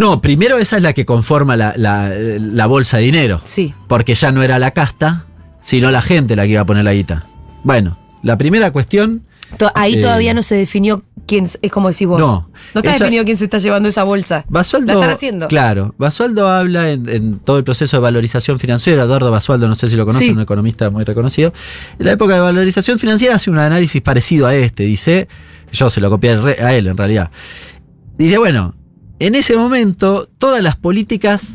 No, primero esa es la que conforma la, la- la bolsa de dinero.
Sí.
Porque ya no era la casta, sino la gente la que iba a poner la guita. Bueno, la primera cuestión.
To- ahí
Eh,
todavía no se definió quién, es como decís vos.
No.
No está
Esa-
definido quién se está llevando esa bolsa.
Basualdo.
La están haciendo.
Claro. Basualdo habla en, en todo el proceso de valorización financiera. Eduardo Basualdo, no sé si lo conocen,
Sí.
un economista muy reconocido. En la época de valorización financiera hace un análisis parecido a este. Dice, yo se lo copié a él en realidad. Dice, bueno, en ese momento todas las políticas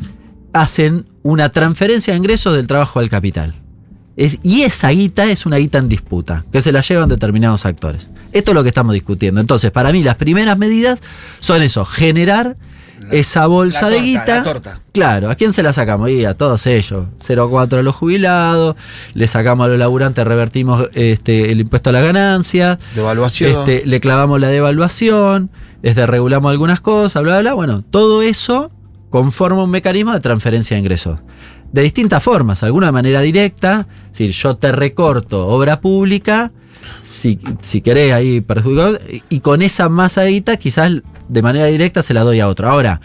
hacen una transferencia de ingresos del trabajo al capital. Es- y esa guita es una guita en disputa, que se la llevan determinados actores. Esto es lo que estamos discutiendo. Entonces, para mí, las primeras medidas son eso, generar esa bolsa de guita.
la torta.
Claro, ¿a quién se la sacamos? Y a todos ellos. 0,4 a los jubilados, le sacamos a los laburantes, revertimos este, el impuesto a las ganancias,
Devaluación.
este, le clavamos la devaluación, este, regulamos algunas cosas, bla, bla, bla. Bueno, todo eso conforma un mecanismo de transferencia de ingresos. De distintas formas, alguna de manera directa, es decir, yo te recorto obra pública, si, si querés ahí perjudicado, y- y con esa masa de guita quizás de manera directa se la doy a otro. Ahora,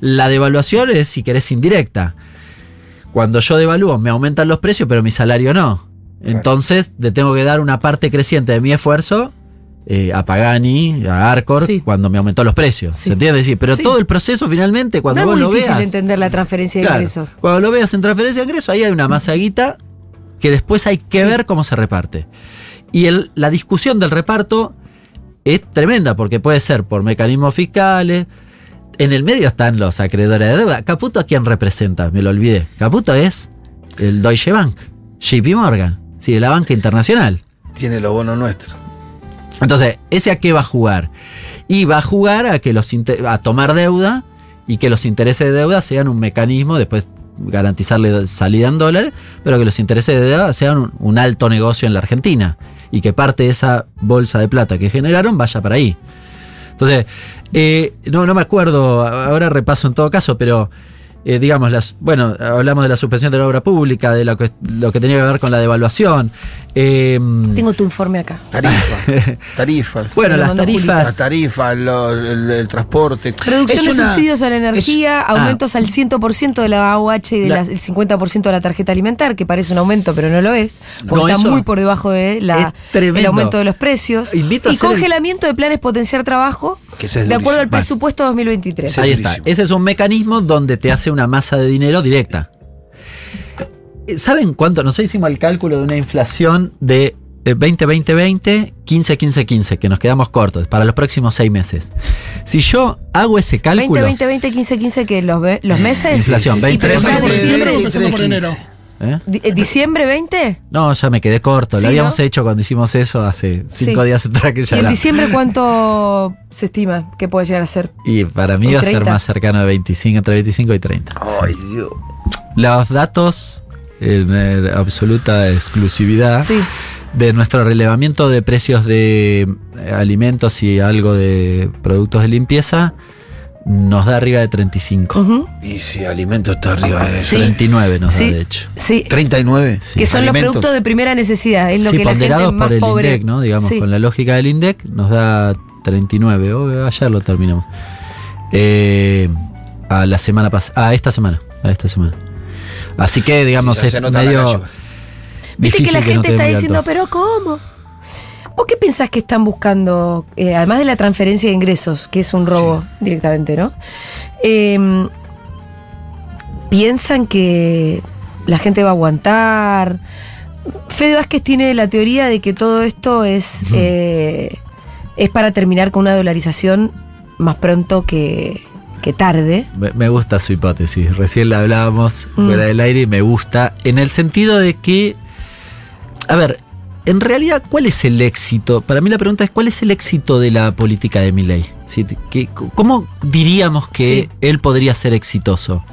la devaluación es si querés indirecta. Cuando yo devalúo me aumentan los precios, pero mi salario no. Entonces le tengo que dar una parte creciente de mi esfuerzo eh, a Pagani, a Arcor,
Sí.
cuando me aumentó los precios.
Sí.
¿Se entiende? Sí, pero
Sí.
todo el proceso finalmente, cuando
no
vos
es
lo
muy difícil
veas.
entender la transferencia de
Claro,
ingresos.
Cuando lo veas en transferencia de ingresos, ahí hay una masa de guita que después hay que
Sí.
ver cómo se reparte. Y el- la discusión del reparto es tremenda, porque puede ser por mecanismos fiscales. En el medio están los acreedores de deuda. Caputo a quién representa, me lo olvidé. Caputo es el Deutsche Bank, JP Morgan, sí, de la banca internacional.
Tiene los bonos nuestros.
Entonces, ¿ese a qué va a jugar? Y va a jugar a que los a tomar deuda y que los intereses de deuda sean un mecanismo, después garantizarle salida en dólares, pero que los intereses de deuda sean un, un alto negocio en la Argentina y que parte de esa bolsa de plata que generaron vaya para ahí. Entonces, eh, no, no me acuerdo, ahora repaso en todo caso, pero eh, digamos, las, bueno, hablamos de la suspensión de la obra pública, de lo que, lo que tenía que ver con la devaluación. eh,
Tengo tu informe acá.
Tarifas. tarifas.
bueno, las
Julita.
Las
tarifas.
tarifas, lo- el, el transporte.
Reducción
Es
de
una-
subsidios a la energía,
ah.
aumentos al 100% de la AUH y del
La-
50% de la tarjeta alimentar, que parece un aumento, pero no lo es, porque
No,
está muy por debajo de la, el aumento de los precios.
Invito
y
el-
congelamiento de planes potenciar trabajo
Que ese es
de acuerdo al presupuesto 2023.
Sí.
Ahí
es
está. Ese es un mecanismo donde te hace una masa de dinero directa. Eh, ¿Saben cuánto? Nosotros hicimos el cálculo de una inflación de eh, 20-20-20, 15-15-15, que nos quedamos cortos para los próximos seis meses. Si yo hago ese
20,
cálculo.
20, 20, 15, 15, que los, ve- los meses.
Inflación,
Y
20,
pero ya
20,
diciembre,
20, empezando por enero.
di- eh, diciembre 20.
No, ya me quedé corto.
Sí,
Lo habíamos
¿no?
hecho cuando hicimos eso hace cinco
Sí.
días atrás que ya
¿Y en diciembre cuánto se estima que puede llegar a ser?
Y para mí
¿Un
va a ser
30?
más cercano de 25, entre 25 y 30.
Ay, Dios.
Los datos en eh, absoluta exclusividad
Sí.
de nuestro relevamiento de precios de eh, alimentos y algo de productos de limpieza nos da arriba de 35.
Ujú.
Y si alimento está arriba de.
Sí.
39 nos
Sí.
da, de hecho.
Sí.
39.
Sí.
que son los productos de primera necesidad, es lo
sí,
que la gente más
por el
pobre.
INDEC, ¿no? Digamos,
Sí.
con la lógica del INDEC nos da 39. Oh, ayer lo terminamos. Eh, a la semana pasada. A esta semana. A esta semana. Así que, digamos, es
se la
medio.
Viste que la gente está diciendo, pero ¿cómo? ¿Vos qué pensás que están buscando, eh, además de la transferencia de ingresos, que es un robo directamente, ¿no? Eh, ¿Piensan que la gente va a aguantar? Fede Vázquez tiene la teoría de que todo esto es, eh, es para terminar con una dolarización más pronto que, que tarde.
Me, me gusta su hipótesis. Recién la hablábamos
Mm.
fuera del aire y me gusta. En el sentido de que. A ver, en realidad, ¿cuál es el éxito? Para mí la pregunta es: ¿cuál es el éxito de la política de Milley? ¿Sí? ¿Qué- ¿Cómo diríamos que
Sí.
él podría ser exitoso?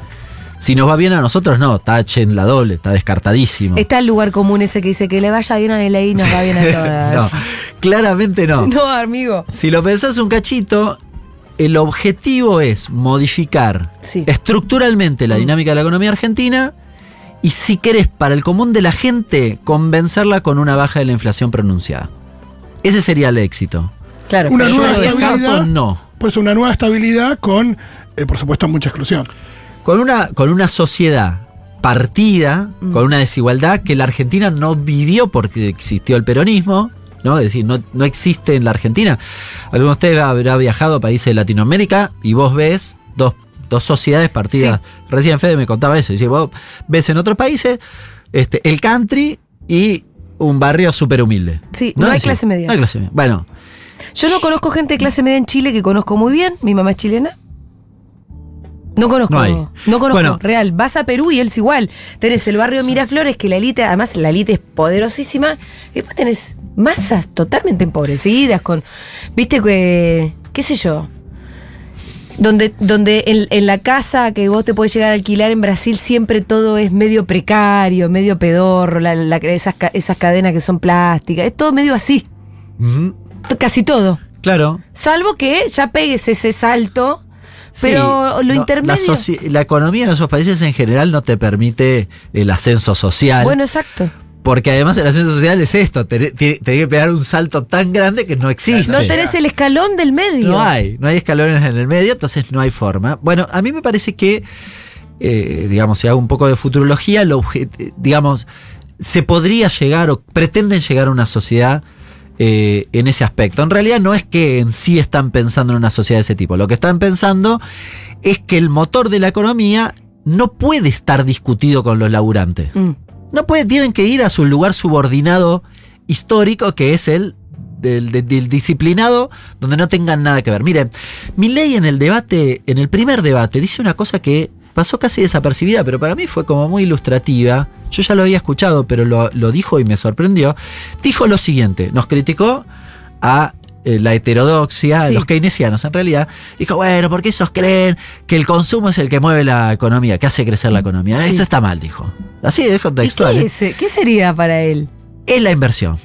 Si nos va bien a nosotros, no, tachen la doble, está descartadísimo.
Está el lugar común ese que dice que le vaya bien a y nos va bien a
no,
todas.
claramente no.
no, amigo.
Si lo pensás un cachito, el objetivo es modificar
Sí.
estructuralmente la
Mm.
dinámica de la economía argentina y si querés para el común de la gente convencerla con una baja de la inflación pronunciada. Ese sería el éxito.
Claro.
Una nueva
lo descarto,
estabilidad.
no.
Por eso una nueva estabilidad con, eh, por supuesto, mucha exclusión.
Con una, con una sociedad partida,
Mm.
con una desigualdad que la Argentina no vivió porque existió el peronismo, ¿no? Es decir, no, no existe en la Argentina. Alguno de ustedes habrá viajado a países de Latinoamérica y vos ves dos, dos sociedades partidas. Recién Fede me contaba eso. Dice, vos ves en otros países este, el country y un barrio súper humilde.
Sí, no hay
decir,
clase media.
No hay clase media. Bueno,
Yo no conozco gente de clase media en Chile que conozco muy bien. Mi mamá es chilena. No conozco,
No
no conozco,
Bueno.
real. Vas a Perú y él es igual. Tenés el barrio Miraflores, que la élite, además la élite es poderosísima. Y después tenés masas totalmente empobrecidas, con, viste que, qué sé yo, donde, donde en, en la casa que vos te podés llegar a alquilar en Brasil siempre todo es medio precario, medio pedorro, la- la- esas, esas cadenas que son plásticas, es todo medio así, casi todo.
Claro.
Salvo que ya pegues ese salto,
Sí,
pero lo
no,
intermedio...
La, la economía en esos países en general no te permite el ascenso social.
Bueno, exacto.
Porque además el ascenso social es esto, tenés tenés que pegar un salto tan grande que no existe.
No tenés el escalón del medio.
No hay, no hay escalones en el medio, entonces no hay forma. Bueno, a mí me parece que, eh, digamos, si hago un poco de futurología, lo obje- digamos, se podría llegar o pretenden llegar a una sociedad eh, en ese aspecto. En realidad no es que en sí están pensando en una sociedad de ese tipo. Lo que están pensando es que el motor de la economía no puede estar discutido con los laburantes.
Mm.
No puede, tienen que ir a su lugar subordinado histórico, que es el del, disciplinado, donde no tengan nada que ver. Miren, ley en el debate, en el primer debate, dice una cosa que pasó casi desapercibida, pero para mí fue como muy ilustrativa. Yo ya lo había escuchado, pero lo, lo dijo y me sorprendió. Dijo lo siguiente, nos criticó a eh, la heterodoxia,
Sí.
los keynesianos en realidad. Dijo, bueno, ¿por qué esos creen que el consumo es el que mueve la economía, que hace crecer la economía?
Sí.
Eso está mal, dijo. Así dijo
¿Y
textual.
qué,
¿eh?
¿Qué sería para él?
es la inversión.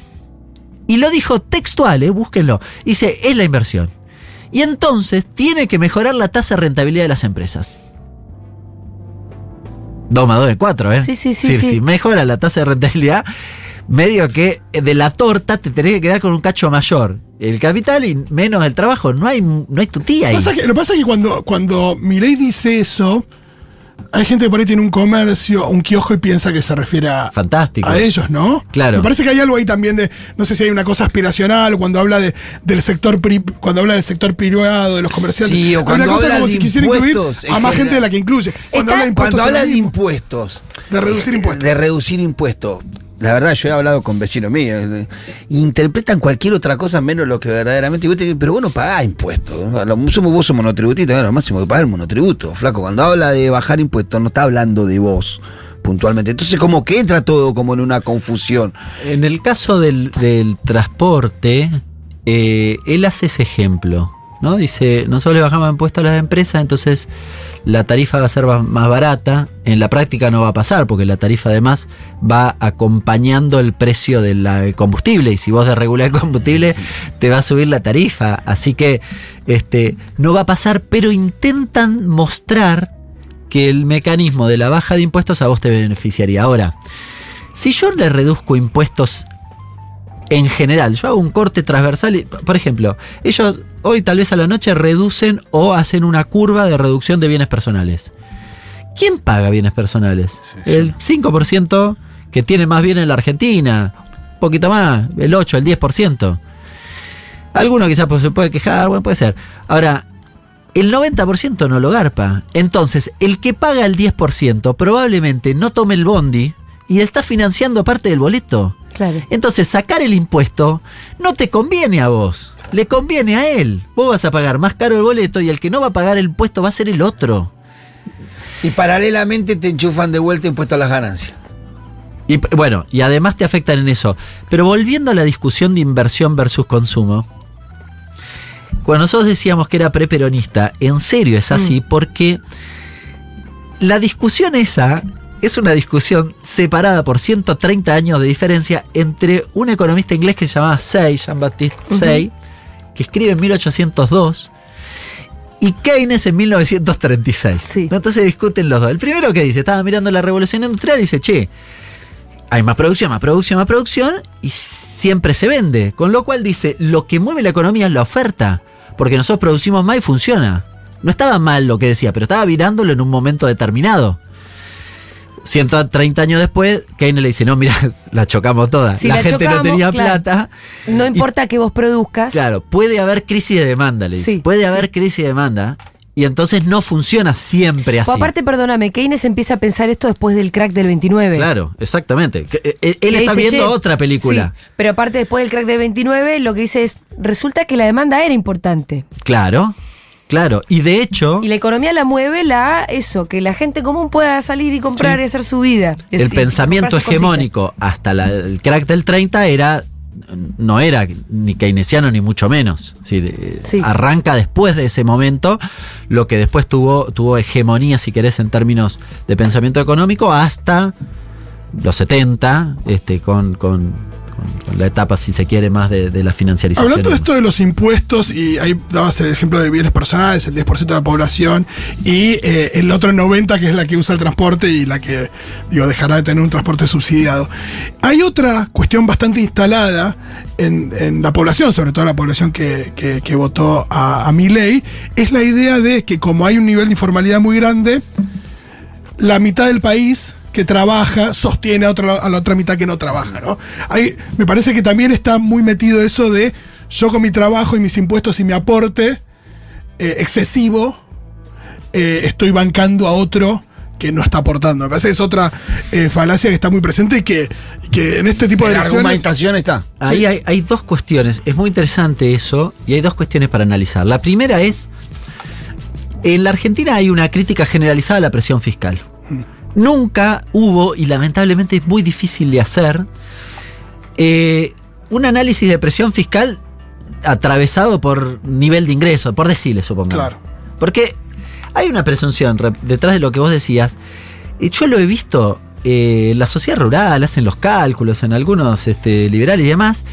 Y lo dijo textual, eh, búsquenlo. Dice, es la inversión. Y entonces tiene que mejorar la tasa de rentabilidad de las empresas. 2 más 2 es 4, ¿eh?
Sí, sí, sí, sí.
Si mejora la tasa de rentabilidad, medio que de la torta te tenés que quedar con un cacho mayor. El capital y menos el trabajo. No hay, no hay tu tía ahí.
Pasa que- lo que pasa es que cuando, cuando Milei dice eso, hay gente que por ahí tiene un comercio, un kiosco y piensa que se refiere a,
Fantástico.
a ellos, ¿no?
Claro.
Me parece que hay algo ahí también de, no sé si hay una cosa aspiracional, o cuando habla de, del sector pri- cuando habla del sector privado, de los comerciantes.
Sí, o
Hay
cuando
una cosa
habla
como
de
si quisiera incluir
impuestos,
a más gente de la que incluye. Cuando
Está-
habla de impuestos.
Cuando habla de
mismo.
impuestos,
De reducir impuestos.
de reducir impuestos, la verdad yo he hablado con vecinos míos, interpretan cualquier otra cosa menos lo que verdaderamente, y vos te- pero vos no pagás impuestos, ¿no? lo sumo vos sos monotributista, bueno, lo máximo que pagar el monotributo, flaco, cuando habla de bajar impuestos no está hablando de vos puntualmente, entonces como que entra todo como en una confusión.
En el caso del, del transporte, eh, él hace ese ejemplo. ¿No? Dice, nosotros le bajamos impuestos a las empresas, entonces la tarifa va a ser más barata. En la práctica no va a pasar, porque la tarifa además va acompañando el precio del combustible. Y si vos desregulás el combustible, te va a subir la tarifa. Así que este, no va a pasar, pero intentan mostrar que el mecanismo de la baja de impuestos a vos te beneficiaría. Ahora, si yo le reduzco impuestos en general, yo hago un corte transversal, y, por ejemplo, ellos hoy tal vez a la noche reducen o hacen una curva de reducción de bienes personales. ¿Quién paga bienes personales? El 5% que tiene más bien en la Argentina, un poquito más, el 8, el 10%. Alguno quizás pues, se puede quejar, bueno, puede ser. Ahora, el 90% no lo garpa. Entonces, el que paga el 10% probablemente no tome el bondi y está financiando parte del boleto.
Claro.
Entonces, sacar el impuesto no te conviene a vos, le conviene a él. Vos vas a pagar más caro el boleto y el que no va a pagar el impuesto va a ser el otro.
Y paralelamente te enchufan de vuelta impuesto a las ganancias.
Y bueno, y además te afectan en eso. Pero volviendo a la discusión de inversión versus consumo, cuando nosotros decíamos que era preperonista, en serio es así, porque la discusión esa es una discusión separada por 130 años de diferencia entre un economista inglés que se llamaba Say, Jean-Baptiste Say, que escribe en 1802, y Keynes en 1936.
Sí.
Entonces discuten los dos. El primero que dice, estaba mirando la revolución industrial y dice, che, hay más producción, más producción, más producción y siempre se vende. Con lo cual dice, lo que mueve la economía es la oferta, porque nosotros producimos más y funciona. No estaba mal lo que decía, pero estaba virándolo en un momento determinado. 130 años después, Keynes le dice, no, mira, la chocamos toda.
Si
la,
la
gente no tenía
claro.
plata.
No importa que vos produzcas.
Claro, puede haber crisis de demanda, le dice.
Sí,
puede
sí.
haber crisis de demanda. Y entonces no funciona siempre así.
O aparte, perdóname, Keynes empieza a pensar esto después del crack del 29.
Claro, exactamente. Que, eh, Él, está
dice,
viendo
"Che,
otra película.
sí, pero aparte, después del crack del 29, lo que dice es: resulta que la demanda era importante.
Claro. Claro, y de hecho,
Y la economía la mueve la eso, que la gente común pueda salir y comprar
Sí.
y hacer su vida. Es
el pensamiento
cositas.
hegemónico hasta la- el crack del 30 era no era ni keynesiano ni mucho menos. Es decir, eh,
Sí.
Arranca después de ese momento lo que después tuvo, tuvo hegemonía, si querés, en términos de pensamiento económico, hasta los 70, este, con, con- la etapa, si se quiere, más de, la financiarización.
Hablando de esto de los impuestos, y ahí dabas el ejemplo de bienes personales, el 10% de la población, y eh, el otro 90% que es la que usa el transporte y la que, digo, dejará de tener un transporte subsidiado. Hay otra cuestión bastante instalada en, la población, sobre todo la población que, que- votó a mi ley, es la idea de que como hay un nivel de informalidad muy grande, la mitad del país que trabaja sostiene a, la otra mitad que no trabaja, ¿no? Ahí me parece que también está muy metido eso de yo con mi trabajo y mis impuestos y mi aporte eh, excesivo eh, estoy bancando a otro que no está aportando. Me parece que es otra eh, falacia que está muy presente y que, que en este tipo de
La
elecciones...
argumentación está.
Ahí hay, hay dos cuestiones. Es muy interesante eso y hay dos cuestiones para analizar. La primera es, en la Argentina hay una crítica generalizada a la presión fiscal. Nunca hubo, y lamentablemente es muy difícil de hacer, eh, un análisis de presión fiscal atravesado por nivel de ingreso, por deciles, supongamos.
Claro.
Porque hay una presunción re- detrás de lo que vos decías. Y yo lo he visto eh, en la sociedad rural, hacen los cálculos en algunos este, liberales y demás,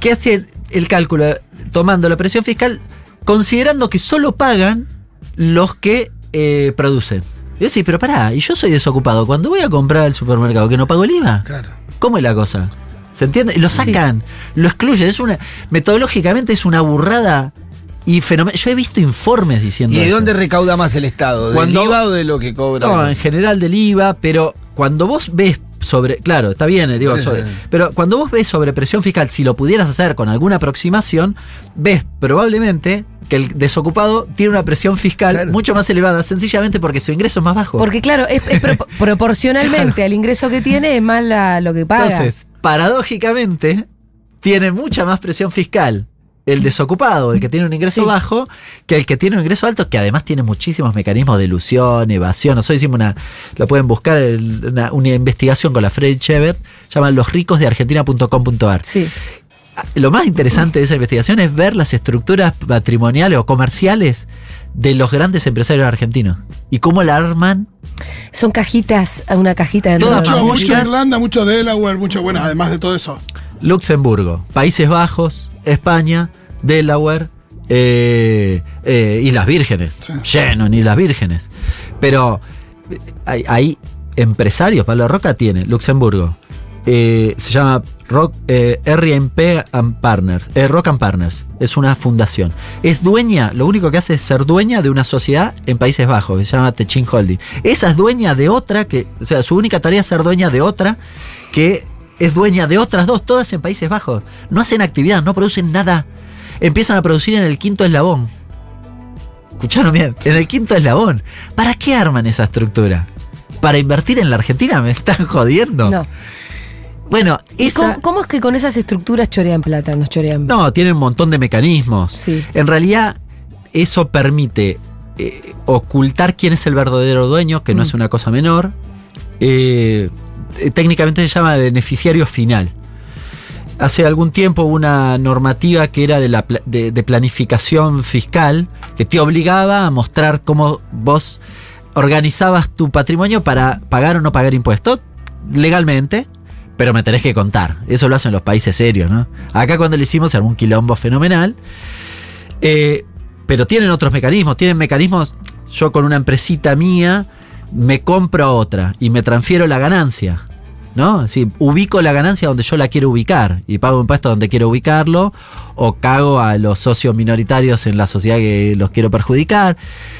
que hacen el cálculo tomando la presión fiscal considerando que solo pagan los que eh, producen. Y yo sí, pero pará, y yo soy desocupado. Cuando voy a comprar al supermercado, que no pago el IVA.
Claro.
¿Cómo es la cosa? ¿Se entiende? Lo sacan, lo excluyen. Es una, metodológicamente es una burrada y fenomenal. Yo he visto informes diciendo
¿Y de
eso.
dónde recauda más el Estado? ¿Del
Cuando-
IVA o de lo que cobra?
No, en general del IVA, pero cuando vos ves sobre, claro, está bien, eh, digo, sobre- pero cuando vos ves sobre presión fiscal, si lo pudieras hacer con alguna aproximación, ves probablemente que el desocupado tiene una presión fiscal
Claro.
mucho más elevada, sencillamente porque su ingreso es más bajo.
Porque claro, es, es pro- proporcionalmente al ingreso que tiene es más la- lo que paga.
Entonces, paradójicamente, tiene mucha más presión fiscal el desocupado, el que tiene un ingreso
Sí.
bajo, que el que tiene un ingreso alto, que además tiene muchísimos mecanismos de ilusión, evasión. Nosotros hicimos una, lo pueden buscar, una, una investigación con la Fred Chevert, llaman losricosdeargentina.com.ar.
Sí.
Lo más interesante de esa investigación es ver las estructuras patrimoniales o comerciales de los grandes empresarios argentinos y cómo la arman
Son cajitas, una cajita dentro
Todas
de
Mucho, mucho Irlanda, mucho Delaware, mucho, bueno, además de todo eso.
Luxemburgo, Países Bajos, España, Delaware, eh, eh, Islas Vírgenes.
Sí.
Lleno en Islas Vírgenes. Pero eh, hay, hay empresarios, Pablo Roca tiene, Luxemburgo. eh, se llama Rock, eh, R&P and Partners, Rock and Partners. Es una fundación. Es dueña, lo único que hace es ser dueña de una sociedad en Países Bajos, que se llama Techin Holding. Esa es dueña de otra, que, o sea, su única tarea es ser dueña de otra que es dueña de otras dos, todas en Países Bajos. No hacen actividad, no producen nada. Empiezan a producir en el quinto eslabón. Escucharon bien, en el quinto eslabón. ¿Para qué arman esa estructura? ¿Para invertir en la Argentina? ¿Me están jodiendo?
No.
Bueno,
¿Y
esa...
cómo, cómo es que con esas estructuras chorean plata? Nos chorean.
No, tienen un montón de mecanismos.
Sí.
En realidad, eso permite eh, ocultar quién es el verdadero dueño, que no
Mm.
es una cosa menor. Eh, técnicamente se llama beneficiario final. Hace algún tiempo hubo una normativa que era de, la de planificación fiscal que te obligaba a mostrar cómo vos organizabas tu patrimonio para pagar o no pagar impuestos legalmente, pero me tenés que contar. Eso lo hacen los países serios, ¿no? Acá cuando lo hicimos era un quilombo fenomenal. Eh, pero tienen otros mecanismos, tienen mecanismos, yo con una empresita mía me compro otra y me transfiero la ganancia. ¿No? Decir, ubico la ganancia donde yo la quiero ubicar y pago impuestos donde quiero ubicarlo o cago a los socios minoritarios en la sociedad que los quiero perjudicar.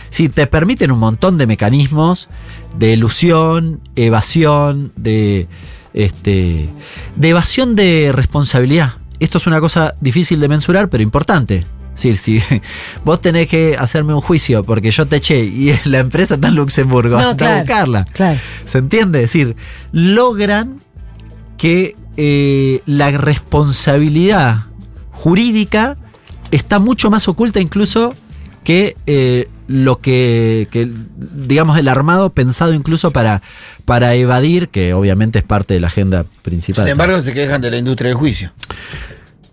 Si te permiten un montón de mecanismos de ilusión, evasión, de, este, de evasión de responsabilidad. Esto es una cosa difícil de mensurar, pero importante. Sí, si vos tenés que hacerme un juicio porque yo te eché y la empresa está en Luxemburgo,
No,
anda a
claro.
buscarla.
Claro.
¿Se entiende? Es decir, logran que eh, la responsabilidad jurídica está mucho más oculta incluso que eh, lo que, que, digamos, el armado pensado incluso para, para evadir, que obviamente es parte de la agenda principal.
Sin embargo, se quejan de la industria del juicio.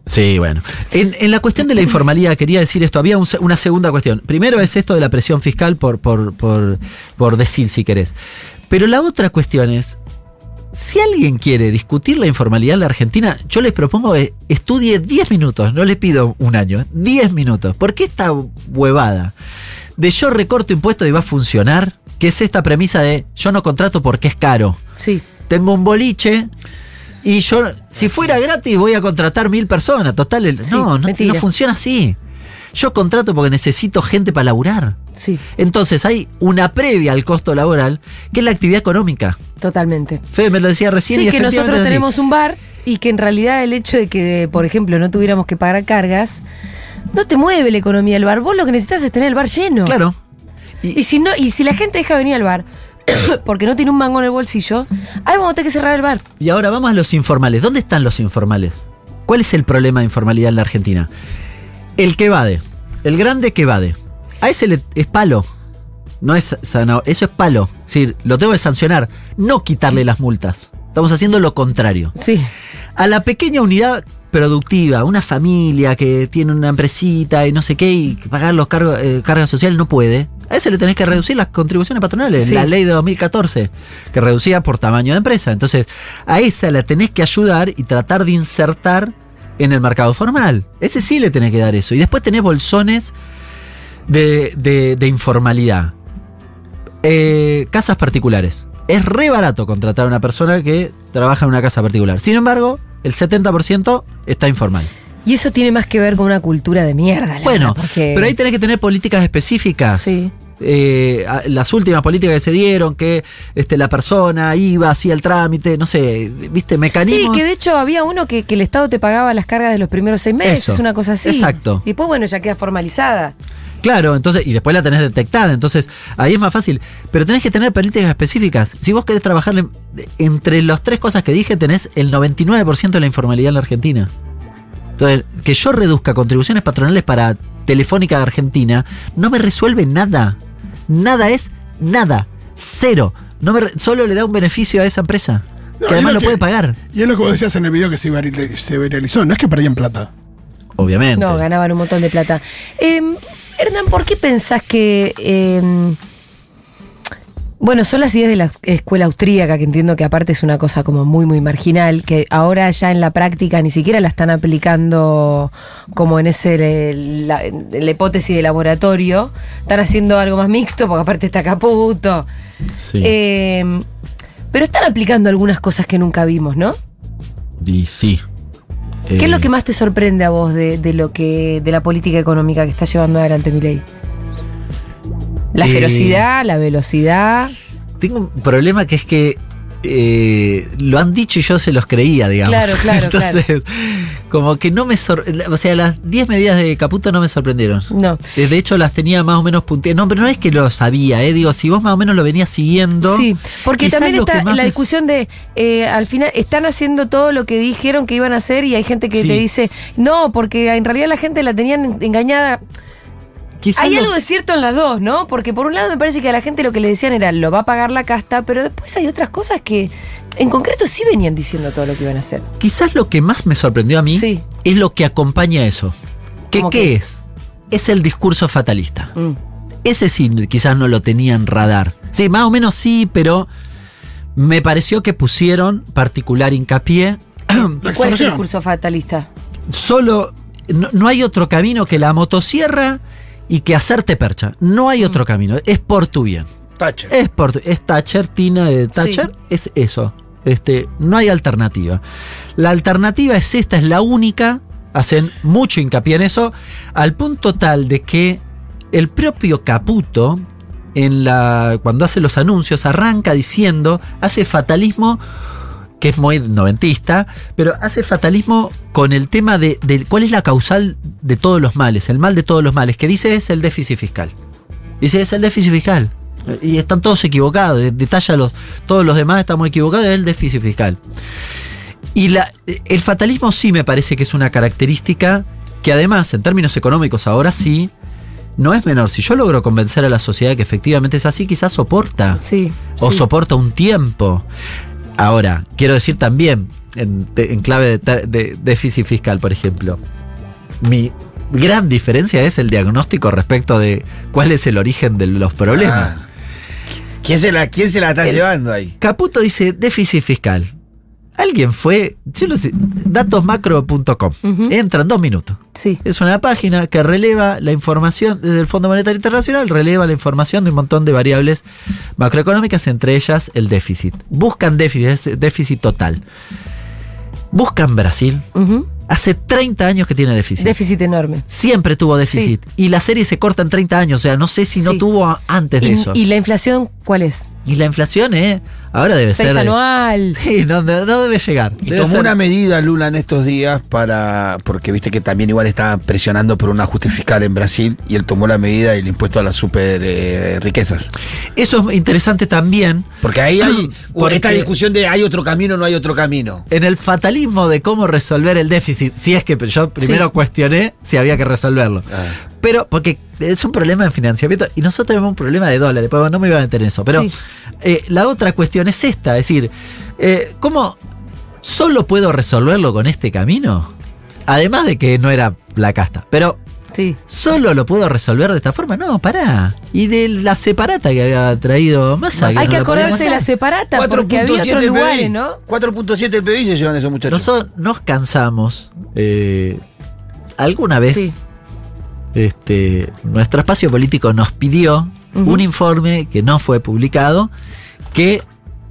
Sí, bueno. En, en la cuestión de la informalidad, quería decir esto, había un una segunda cuestión. Primero es esto de la presión fiscal por, por, por, por decir, si querés. Pero la otra cuestión es, si alguien quiere discutir la informalidad en la Argentina, yo les propongo que estudie 10 minutos, no les pido un año, 10 minutos. ¿Por qué esta huevada de yo recorto impuestos y va a funcionar? Que es esta premisa de yo no contrato porque es caro
Sí.
tengo un boliche y yo, si fuera gratis, voy a contratar mil personas. Total, el-
Sí,
no, no, no funciona así. Yo contrato porque necesito gente para laburar.
Sí,
Entonces hay una previa al costo laboral, que es la actividad económica.
totalmente.
Fede me lo decía recién.
Sí,
y
que nosotros tenemos un bar y que en realidad el hecho de que, por ejemplo, no tuviéramos que pagar cargas, no te mueve la economía del bar. Vos lo que necesitas es tener el bar lleno.
Claro.
Y si no, y si la gente deja de venir al bar porque no tiene un mango en el bolsillo, ahí vamos a tener que cerrar el bar.
Y ahora vamos a los informales. ¿Dónde están los informales? ¿Cuál es el problema de informalidad en la Argentina? El que evade. El grande que evade. A ese le- es palo. No es eso es palo. Es decir, lo tengo que sancionar, no quitarle las multas. Estamos haciendo lo contrario.
Sí.
A la pequeña unidad productiva, una familia que tiene una empresita y no sé qué, y pagar los cargos, eh, cargas sociales no puede. A ese le tenés que reducir las contribuciones patronales.
Sí.
La ley de 2014, que reducía por tamaño de empresa. Entonces, a esa la tenés que ayudar y tratar de insertar en el mercado formal. Ese sí le tenés que dar eso. Y después tenés bolsones de, de- de informalidad. Eh, casas particulares. Es re barato contratar a una persona que trabaja en una casa particular. Sin embargo, el 70% está informal.
Y eso tiene más que ver con una cultura de mierda, la
Bueno,
porque...
pero ahí tenés que tener políticas específicas.
Sí.
Eh, las últimas políticas que se dieron, que este, la persona iba, hacía el trámite, no sé, viste,
Sí,
mecanismos.
que de hecho había uno que, que el Estado te pagaba las cargas de los primeros seis meses,
Eso,
una cosa así.
exacto.
Y después, bueno, ya queda formalizada.
Claro, entonces, y después la tenés detectada, entonces ahí es más fácil. Pero tenés que tener políticas específicas. Si vos querés trabajar en- entre las tres cosas que dije, tenés el 99% de la informalidad en la Argentina. Entonces, que yo reduzca contribuciones patronales para Telefónica de Argentina no me resuelve nada. Nada es nada. Cero. No me re- solo le da un beneficio a esa empresa.
No,
que además lo
que-
puede pagar.
Y es lo que vos decías en el video que se, virali- se viralizó. No es que perdían plata.
Obviamente.
No, ganaban un montón de plata. Eh, Hernán, ¿por qué pensás que... eh, bueno, son las ideas de la escuela austríaca, que entiendo que aparte es una cosa como muy, muy marginal, que ahora ya en la práctica ni siquiera la están aplicando como en ese eh, la, la hipótesis de laboratorio. Están haciendo algo más mixto, porque aparte está Caputo.
Sí.
Eh, pero están aplicando algunas cosas que nunca vimos, ¿no?
Y sí.
¿Qué es
Eh,
lo que más te sorprende a vos de, de lo que de la política económica que está llevando adelante mi ley? La
Eh,
ferocidad, la velocidad.
Tengo un problema que es que eh, lo han dicho y yo se los creía, digamos.
Claro, claro,
Entonces, como que no me O sea, las 10 medidas de Caputo no me sorprendieron.
No.
Eh, De hecho, las tenía más o menos punteadas. No, pero no es que lo sabía, ¿eh? Digo, si vos más o menos lo venías siguiendo.
Sí, porque también está la discusión de, eh, al final, están haciendo todo lo que dijeron que iban a hacer y hay gente que
Sí.
te dice, no, porque en realidad la gente la tenían engañada.
Quizás
Hay algo de cierto en las dos, ¿no? Porque por un lado me parece que a la gente lo que le decían era, lo va a pagar la casta, pero después hay otras cosas que en concreto sí venían diciendo todo lo que iban a hacer.
Quizás lo que más me sorprendió a mí
Sí.
es lo que acompaña eso. ¿Qué,
¿Cómo
¿Qué es? Es el discurso fatalista.
Mm.
Ese sí, quizás no lo tenía en radar. Sí, más o menos sí, pero me pareció que pusieron particular hincapié.
¿Cuál es el discurso fatalista?
Solo, no, no hay otro camino que la motosierra y que hacerte percha. No hay otro camino, es por tu bien.
Thatcher.
Es por tu- es Thatcher, Tina de Thatcher, es eso. Este, no hay alternativa. La alternativa es esta, es la única. Hacen mucho hincapié en eso, al punto tal de que el propio Caputo, en la, cuando hace los anuncios, arranca diciendo, hace fatalismo, que es muy noventista, pero hace fatalismo con el tema de, de cuál es la causal de todos los males, el mal de todos los males, que dice es el déficit fiscal. Dice es el déficit fiscal. Y están todos equivocados, de- detalla los, todos los demás estamos equivocados, es el déficit fiscal. Y la, el fatalismo sí me parece que es una característica que además, en términos económicos, ahora sí, no es menor. Si yo logro convencer a la sociedad que efectivamente es así, quizás soporta.
Sí.
O
sí.
soporta un tiempo. Ahora, quiero decir también, en, clave de, déficit fiscal, por ejemplo, mi gran diferencia es el diagnóstico respecto de cuál es el origen de los problemas.
Ah. ¿Quién se la, quién se la está
El-
llevando ahí?
Caputo dice déficit fiscal. Alguien fue, yo no sé, datosmacro.com.
Ujú.
Entra en dos minutos.
Sí.
Es una página que releva la información desde el Fondo Monetario Internacional, releva la información de un montón de variables macroeconómicas, entre ellas el déficit. Buscan déficit, déficit total. Buscan Brasil. Hace 30 años que tiene déficit.
Déficit enorme.
Siempre tuvo déficit. Y la serie se corta en 30 años. O sea, no sé si no tuvo antes de
Y,
eso.
y la inflación cuál es?
Y la inflación, ¿eh? Ahora debe
Seis
ser.
anual.
Sí, no, no- no debe llegar.
Y
Debe
tomó
ser-
una medida Lula en estos días para. Porque viste que también igual estaban presionando por un ajuste fiscal en Brasil y él tomó la medida del impuesto a las super eh, riquezas.
Eso es interesante también.
Porque ahí hay
Porque-
esta discusión de hay otro camino o no hay otro camino.
En el fatalismo de cómo resolver el déficit, si es que yo primero
Sí.
cuestioné si había que resolverlo.
Ah.
Pero, porque es un problema de financiamiento y nosotros tenemos un problema de dólares, pero no me iba a meter en eso. Pero
Sí.
eh, la otra cuestión es esta, es decir, eh, ¿cómo solo puedo resolverlo con este camino? Además de que no era la casta, pero
Sí.
¿solo lo puedo resolver de esta forma? No, pará. Y de la separata que había traído Massa.
Hay
no
que acordarse de la separata porque había
4.7
otros
el
lugares. ¿no?
4.7 el PBI se llevan esos muchachos.
Nosotros nos cansamos. eh, alguna vez
Sí.
Este, nuestro espacio político nos pidió un informe que no fue publicado, que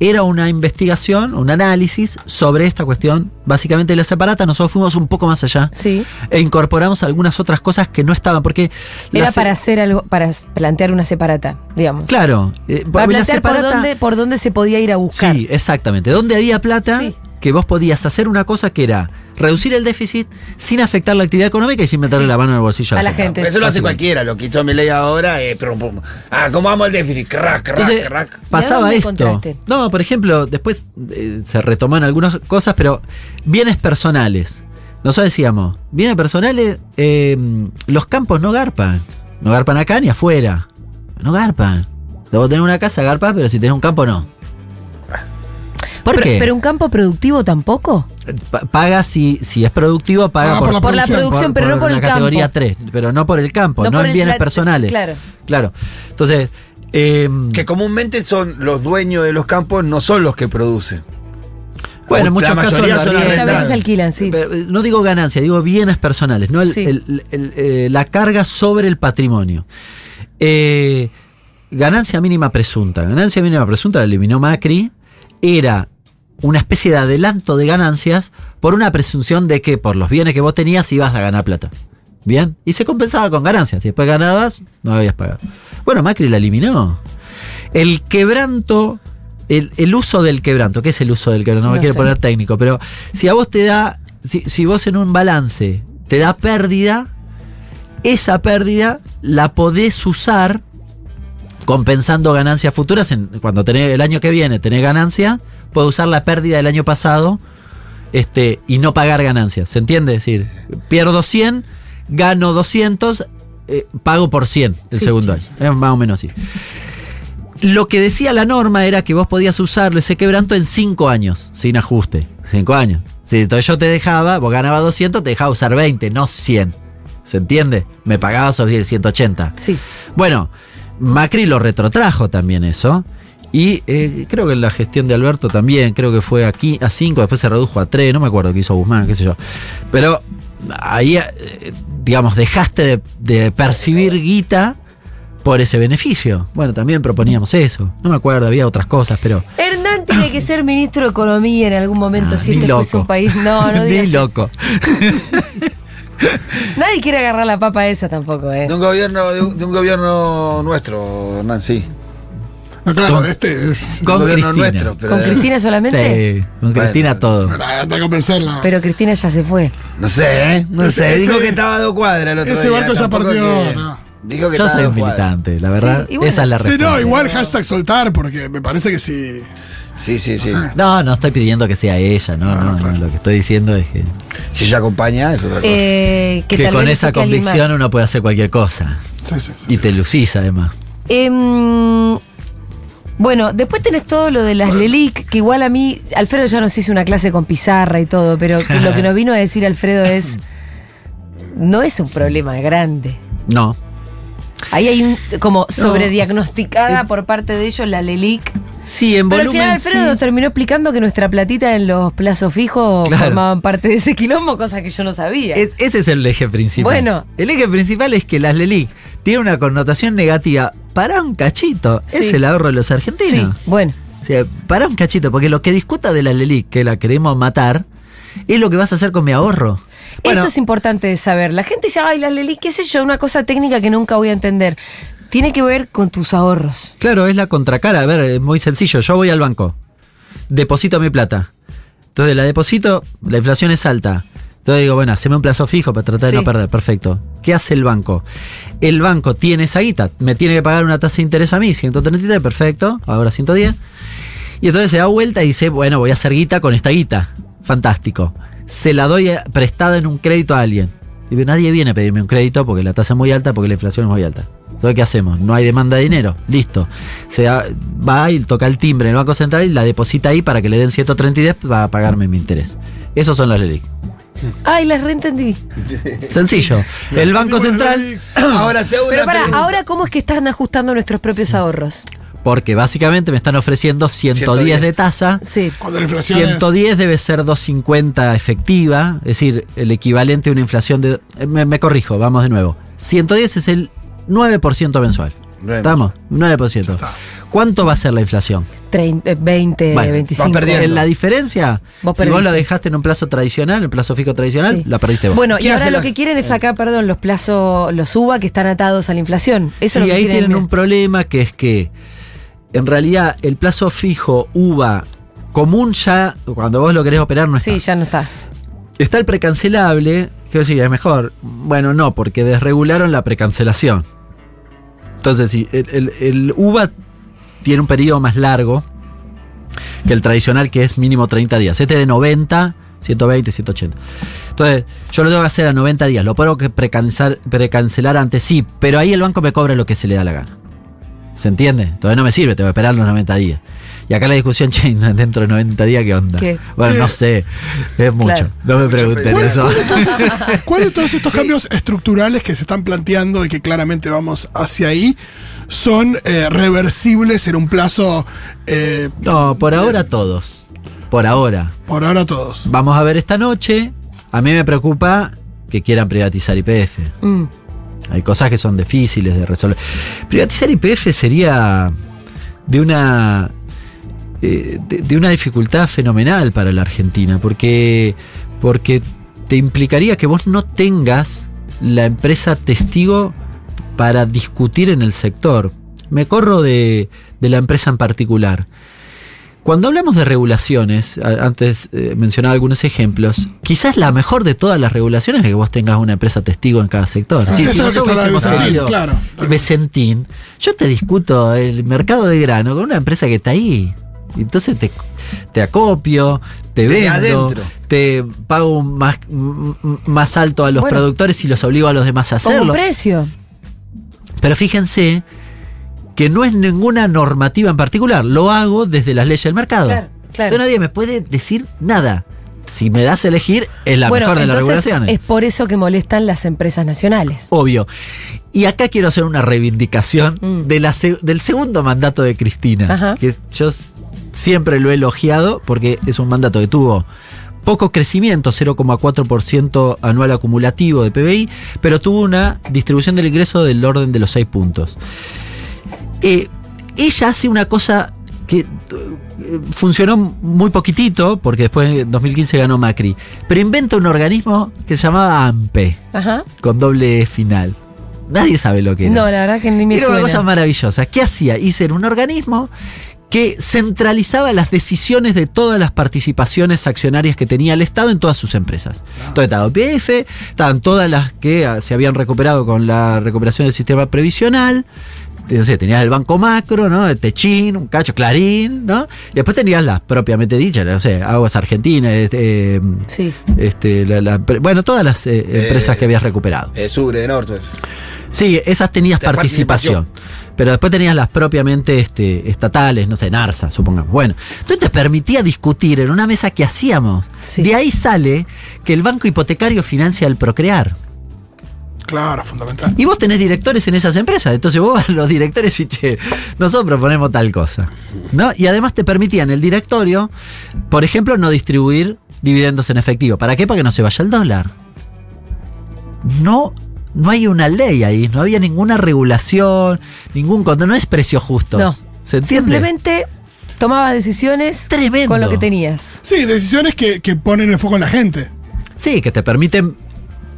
era una investigación, un análisis sobre esta cuestión, básicamente de la separata. Nosotros fuimos un poco más allá
Sí.
e incorporamos algunas otras cosas que no estaban, porque...
Era para hacer algo, para plantear una separata, digamos.
Claro, eh,
Para
la
plantear por dónde, por dónde se podía ir a buscar.
Sí, exactamente. Donde había plata,
Sí.
que vos podías hacer una cosa que era reducir el déficit sin afectar la actividad económica y sin meterle
Sí.
la mano en el bolsillo
A la gente.
Eso lo hace cualquiera, lo que hizo Milei ahora es. prum, pum. Ah, ¿cómo vamos al déficit? Crack, crack,
Entonces,
crack.
pasaba esto.
encontraste?
No, por ejemplo, después eh, se retoman algunas cosas, pero bienes personales. Nosotros decíamos, bienes personales, eh, los campos no garpan. No garpan acá ni afuera. No garpan. Debo tener una casa, garpa, pero si tenés un campo, no. ¿Por
pero,
qué?
pero un campo productivo tampoco.
Pa- paga si, si es productivo, paga
Ah,
por,
por la
Por la
producción,
pero no por
la
el
categoría
campo.
3, pero no por el campo, no,
por
en bienes
la-
personales.
Claro.
Claro. Entonces, eh,
Que comúnmente son los dueños de los campos, no son los que producen.
Bueno, en.
Muchas veces alquilan, sí.
Pero, eh, no digo ganancia, digo bienes personales, no el-
Sí.
el- el- eh, la carga sobre el patrimonio. Eh, ganancia mínima presunta. Ganancia mínima presunta la eliminó Macri. Era una especie de adelanto de ganancias por una presunción de que por los bienes que vos tenías ibas a ganar plata. Bien, y se compensaba con ganancias. Si después ganabas, no habías pagado. Bueno, Macri la eliminó. El quebranto, el, el uso del quebranto, ¿qué es el uso del quebranto? No me
No
quiero
sé.
poner técnico, pero si a vos te da, si, si vos en un balance te da pérdida, esa pérdida la podés usar compensando ganancias futuras. En, cuando tenés el año que viene tenés ganancia, podés usar la pérdida del año pasado este, y no pagar ganancias. ¿Se entiende? Es decir, pierdo 100, gano 200, eh, pago por 100 el
Sí,
segundo año. Es más o menos así. Lo que decía la norma era que vos podías usarlo ese quebranto en 5 años, sin ajuste. 5 años. Si entonces yo te dejaba, vos ganabas 200, te dejaba usar 20, no 100. ¿Se entiende? Me pagabas sobre el 180.
Sí.
Bueno, Macri lo retrotrajo también eso. Y eh, creo que en la gestión de Alberto también, creo que fue aquí a 5, después se redujo a 3, no me acuerdo qué hizo Guzmán, qué sé yo. Pero ahí, eh, digamos, dejaste de, de percibir guita por ese beneficio. Bueno, también proponíamos eso. No me acuerdo, había otras cosas, pero...
Hernán tiene que ser ministro de Economía en algún momento
Ah,
si
ni
este
loco.
fuese un país. No, no
Ni
digas.
loco.
Nadie quiere agarrar la papa esa tampoco, ¿eh?
De un gobierno, de un, de un gobierno nuestro, Hernán, sí.
No, claro,
Con-
este es.
Con
gobierno
Cristina.
nuestro. pero
¿Con Cristina solamente?
Sí, con
Bueno,
Cristina todo.
Bueno, hasta convencerla.
Pero Cristina ya se fue.
No sé, ¿eh? No
Ese-
sé.
ese-
Dijo que estaba a dos cuadras el otro
ese
día.
barco ya partió.
que-
no.
Dijo que
Yo soy un militante, la verdad.
Sí, bueno.
Esa es la
Sí,
respuesta.
no, igual hashtag soltar, porque me parece que sí.
Sí, sí, sí.
No, no estoy pidiendo que sea ella, no, no, no. Lo que estoy diciendo es que,
Si ella acompaña, es otra cosa.
Eh, que
que con esa convicción uno puede hacer cualquier cosa.
Sí, sí, sí.
Y te lucís además.
Em, bueno, después tenés todo lo de las LELIC, que igual a mí, Alfredo ya nos hizo una clase con pizarra y todo, pero que lo que nos vino a decir Alfredo es, no es un problema grande.
No.
Ahí hay un, como sobrediagnosticada por parte de ellos la LELIC.
Sí, en
Pero al
volumen
final Alfredo
sí.
nos terminó explicando que nuestra platita en los plazos fijos
Claro.
formaban parte de ese quilombo, cosa que yo no sabía.
Es- ese es el eje principal.
Bueno.
El eje principal es que las LELIC tienen una connotación negativa para un cachito. Es
Sí.
el ahorro de los
sí,
argentinos.
bueno.
O sea, para un cachito, porque lo que discuta de la LELIC, que la queremos matar, es lo que vas a hacer con mi ahorro. Bueno,
Eso es importante de saber. La gente dice, ay, la LELIC, qué sé yo, una cosa técnica que nunca voy a entender. Tiene que ver con tus ahorros.
Claro, es la contracara. A ver, es muy sencillo. Yo voy al banco, deposito mi plata. Entonces la deposito, la inflación es alta. Entonces digo, bueno, haceme un plazo fijo para tratar de no perder. Perfecto. ¿Qué hace el banco? El banco tiene esa guita, me tiene que pagar una tasa de interés a mí, 133, perfecto, ahora 110. Y entonces se da vuelta y dice, bueno, voy a hacer guita con esta guita. Fantástico. Se la doy eh, prestada en un crédito a alguien. Y nadie viene a pedirme un crédito porque la tasa es muy alta, porque la inflación es muy alta. Entonces, ¿qué hacemos? No hay demanda de dinero. Listo. Se da- va y toca el timbre en el Banco Central y la deposita ahí para que le den 133 para pagarme mi interés. Esos son los LELIC.
Ay, las reentendí.
Sencillo. El Banco Central,
Ahora te hago
Pero
una
para,
pregunta.
ahora, ¿cómo es que están ajustando nuestros propios ahorros?
porque básicamente me están ofreciendo 110 de tasa.
Sí.
Cuando la inflación. es-
110 debe ser 250 efectiva, es decir, el equivalente a una inflación de... eh, Me, me corrijo, vamos de nuevo. 110 es el 9% mensual.
Nueve.
¿Estamos? 9%.
está.
¿Cuánto va a ser la inflación?
30, eh, 20,
Bueno,
25.
vas perdiendo.
En la diferencia,
Vos
si vos lo dejaste en un plazo tradicional, en plazo fijo tradicional,
Sí.
la perdiste vos.
Bueno, y
¿Qué
ahora lo
la-
que quieren es sacar, perdón, los plazos, los UBA que están atados a la inflación. Eso es lo que
ahí
quieren
tienen un problema que es que en realidad el plazo fijo UVA común ya, cuando vos lo querés operar, no está.
Sí, ya no está.
Está el precancelable, que sí, es mejor. Bueno, no, porque desregularon la precancelación. Entonces, si el, el- el UVA tiene un periodo más largo que el tradicional, que es mínimo 30 días. Este de 90, 120, 180. Entonces, yo lo tengo que hacer a 90 días. Lo puedo que precancelar, precancelar antes, sí, pero ahí el banco me cobra lo que se le da la gana. ¿Se entiende? Entonces no me sirve, tengo que esperar los 90 días. Y acá la discusión, che, dentro de 90 días, ¿qué onda?
¿Qué?
Bueno, no sé, es mucho.
Claro.
No me pregunten
¿Cuál,
eso.
cuál de todos, cuál de todos estos cambios estructurales que se están planteando y que claramente vamos hacia ahí son eh, reversibles en un plazo, eh,
No, por ahora todos. Por ahora.
por ahora todos?
Vamos a ver esta noche. A mí me preocupa que quieran privatizar IPF.
Mm.
Hay cosas que son difíciles de resolver. Privatizar IPF sería de una eh, de, una dificultad fenomenal para la Argentina, porque porque te implicaría que vos no tengas la empresa testigo para discutir en el sector. Me corro de, de la empresa en particular. Cuando hablamos de regulaciones, antes eh, mencionaba algunos ejemplos, quizás la mejor de todas las regulaciones es que vos tengas una empresa testigo en cada sector.
Ah,
Sí,
eso
si nosotros hubiésemos tenido
Claro.
Becentín, yo te discuto el mercado de grano con una empresa que está ahí. Entonces te, te acopio, te vendo,
adentro.
te pago más, más alto a los
Bueno.
productores y los obligo a los demás a hacerlo.
precio.
Pero fíjense que no es ninguna normativa en particular, lo hago desde las leyes del mercado.
Claro, claro.
Entonces nadie me puede decir nada. Si me das a elegir, es la
bueno,
mejor de las regulaciones.
es por eso que molestan las empresas nacionales.
Obvio. Y acá quiero hacer una reivindicación
Mm.
de la del segundo mandato de Cristina,
Ajá.
que yo siempre lo he elogiado porque es un mandato que tuvo poco crecimiento, 0,4% anual acumulativo de PBI, pero tuvo una distribución del ingreso del orden de los 6 puntos. Eh, ella hace una cosa que eh, funcionó muy poquitito, porque después en 2015 ganó Macri, pero inventa un organismo que se llamaba AMPE
Ajá.
con doble final. Nadie sabe lo que era.
No, la verdad que ni me
era una cosa maravillosa. ¿Qué hacía? Hice un organismo que centralizaba las decisiones de todas las participaciones accionarias que tenía el Estado en todas sus empresas. Entonces estaba OPF, estaban todas las que ah, se habían recuperado con la recuperación del sistema previsional. No sé, tenías el Banco Macro, ¿no? El Techín, un cacho, Clarín, ¿no? Y después tenías las propiamente dichas, no sé, Aguas Argentinas, este,
Sí.
este, la- la- bueno, todas las eh, empresas que habías recuperado.
Eh, Sure, de Norte.
Sí, esas tenías participación. Pero después tenías las propiamente este, estatales, no sé, NARSA, supongamos. Bueno, entonces te permitía discutir en una mesa que hacíamos.
Sí.
De ahí sale que el banco hipotecario financia el procrear.
Claro, fundamental.
Y vos tenés directores en esas empresas. Entonces vos vas a los directores y che, nosotros proponemos tal cosa. ¿No? Y además te permitían el directorio, por ejemplo, no distribuir dividendos en efectivo. ¿Para qué? Para que no se vaya el dólar. No, no hay una ley ahí, no había ninguna regulación, ningún control, no es precio justo.
No.
¿Se entiende?
Simplemente tomaba decisiones
Tremendo.
con lo que tenías.
Sí, decisiones que, que ponen el foco en la gente.
Sí, que te permiten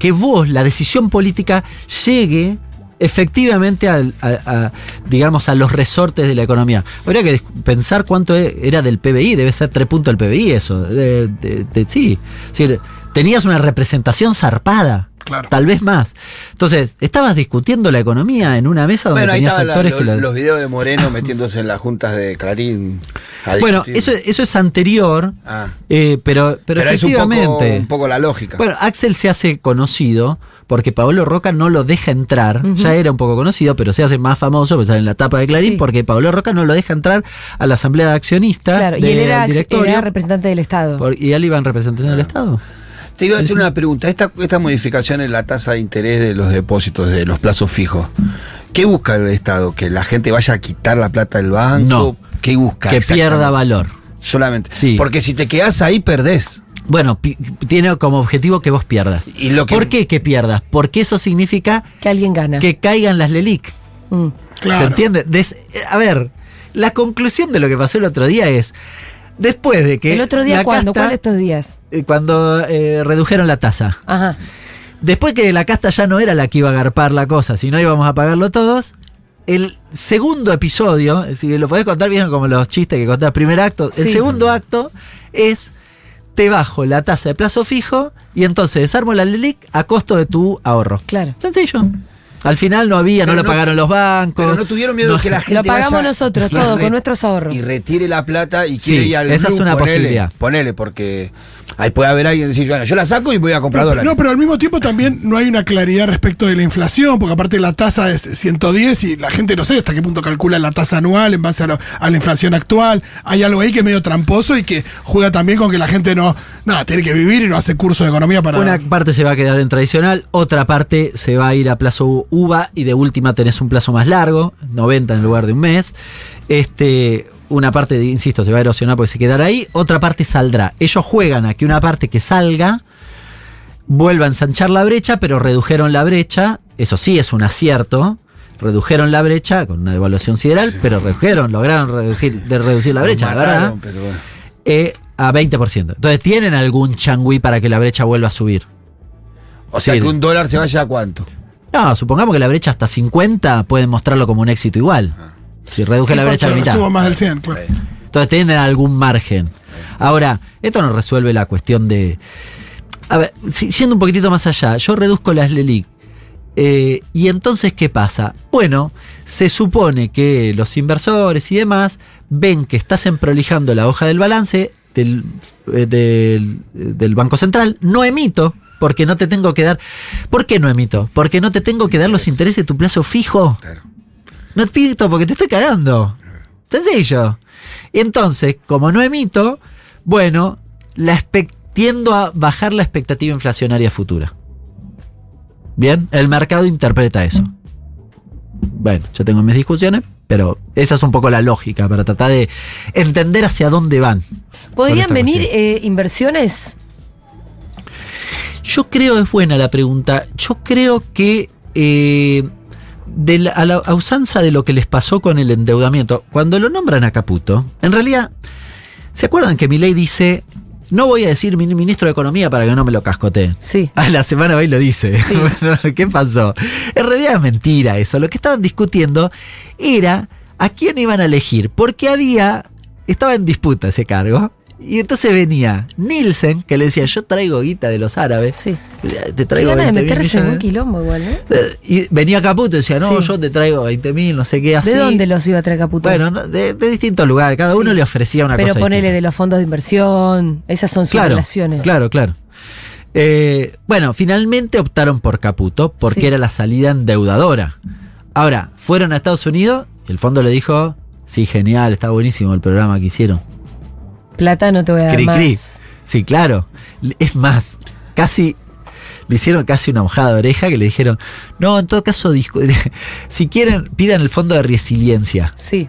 que vos, la decisión política, llegue efectivamente al- a, digamos, a los resortes de la economía. Habría que pensar cuánto e- era del PBI, debe ser tres puntos del PBI eso. Sí, tenías una representación zarpada.
Claro.
Tal vez más. Entonces, estabas discutiendo la economía en una mesa donde
Bueno, ahí
tenías
la-
actores
lo-
que la-
los videos de Moreno metiéndose en las juntas de Clarín.
Bueno, eso, eso es anterior,
Ah.
eh, pero, pero,
Pero, es un poco,
efectivamente.
un poco la lógica.
Bueno, Axel se hace conocido porque Pablo Roca no lo deja entrar. Ya era un poco conocido, pero se hace más famoso, pues en la tapa de Clarín,
Sí.
porque Pablo Roca no lo deja entrar a la asamblea de accionistas.
Claro, y él era,
directorio,
era representante del Estado.
por- y él iba en representación del Estado.
Te iba a hacer una pregunta. Esta, esta modificación en la tasa de interés de los depósitos, de los plazos fijos, ¿qué busca el Estado? ¿Que la gente vaya a quitar la plata del banco?
No.
¿Qué busca?
Que pierda valor.
Solamente.
Sí.
Porque si te quedas ahí, perdés.
Bueno, tiene como objetivo que vos pierdas.
Y lo que-
¿Por qué que pierdas? Porque eso significa
Que alguien gana.
que caigan las LELIC.
Mm.
Claro.
¿Se entiende? Des- a ver, la conclusión de lo que pasó el otro día es, después de que...
¿El otro día cuándo? ¿Cuál de estos días?
eh, Cuando eh, redujeron la tasa.
Ajá.
Después que la casta ya no era la que iba a agarpar la cosa, sino íbamos a pagarlo todos. El segundo episodio, si lo podés contar bien como los chistes que contás, primer acto, el
Sí.
segundo acto es te bajo la tasa de plazo fijo y entonces desarmo la LELIC a costo de tu ahorro.
Claro.
Sencillo. Al final no había, no lo
no-
pagaron los bancos.
Pero no tuvieron miedo de que la gente
Lo pagamos
vaya
nosotros,
y
todo, con nuestros ahorros.
Y retire la plata y
Sí,
quiere ir al
esa es una
ponele,
posibilidad.
Ponele, porque ahí puede haber alguien que decir, bueno, yo la saco y voy a comprar dólares.
no, pero al mismo tiempo también no hay una claridad respecto de la inflación, porque aparte la tasa es 110 y la gente no sé hasta qué punto calcula la tasa anual en base a, lo- a la inflación actual. Hay algo ahí que es medio tramposo y que juega también con que la gente no, nada, tiene que vivir y no hace curso de economía para...
Una parte se va a quedar en tradicional, otra parte se va a ir a plazo UVA y de última tenés un plazo más largo, 90 en lugar de un mes. Este, una parte, insisto, se va a erosionar porque se quedará ahí, otra parte saldrá. Ellos juegan a que una parte que salga vuelva a ensanchar la brecha, pero redujeron la brecha, eso sí es un acierto. Redujeron la brecha con una devaluación sideral, pero redujeron, lograron reducir, de reducir la brecha,
Mataron,
¿verdad?
pero bueno.
Eh, a 20%. Entonces tienen algún changüí para que la brecha vuelva a subir.
O sea
Sí.
que un dólar se vaya a cuánto.
No, supongamos que la brecha hasta 50 pueden mostrarlo como un éxito igual. Si reduje
Sí,
la brecha a la mitad.
estuvo más del 100, claro.
Entonces tienen algún margen. Ahora, esto no resuelve la cuestión de. A ver, yendo un poquitito más allá, yo reduzco las LELIC. eh, y entonces, ¿qué pasa? Bueno, se supone que los inversores y demás ven que estás emprolijando la hoja del balance del, eh, del, del Banco Central. No emito, porque no te tengo que dar. ¿Por qué no emito? Porque no te tengo que dar los intereses de tu plazo fijo.
Claro.
No te emito porque te estoy cagando. Sencillo. Y entonces, como no emito, bueno, la tiendo a bajar la expectativa inflacionaria futura. Bien, el mercado interpreta eso. Bueno, yo tengo mis discusiones, pero esa es un poco la lógica para tratar de entender hacia dónde van.
¿Podrían venir eh, inversiones?
Yo creo, es buena la pregunta, yo creo que eh, de la- a la a usanza de lo que les pasó con el endeudamiento, cuando lo nombran a Caputo, en realidad, ¿se acuerdan que mi ley dice, no voy a decir mi- ministro de Economía para que no me lo cascoteen?
Sí.
A la semana hoy lo dice.
Sí.
Bueno, ¿Qué pasó? En realidad es mentira eso. Lo que estaban discutiendo era ¿A quién iban a elegir? Porque había, estaba en disputa ese cargo. Y entonces venía Nielsen, que le decía, yo traigo guita de los árabes.
Sí.
Te traigo
gana de
20 mil
meterse en un quilombo igual, ¿eh?
Eh, Y venía Caputo y decía, no,
Sí.
yo te traigo 20 mil, no sé qué, así.
¿De dónde los iba a traer Caputo?
Bueno, no, de, de distintos lugares, cada
Sí.
uno le ofrecía una
Pero
cosa.
ponele
distinta.
de los fondos de inversión, esas son sus
claro,
relaciones.
Claro, claro. Eh, bueno, finalmente optaron por Caputo porque
Sí.
era la salida endeudadora. Ahora, fueron a Estados Unidos y el fondo le dijo, sí, genial, está buenísimo el programa que hicieron.
Plata no te voy a dar
Cri,
más.
cri. Sí, claro. Es más, casi le hicieron casi una mojada de oreja que le dijeron, no, en todo caso, si quieren, pidan el fondo de resiliencia.
Sí,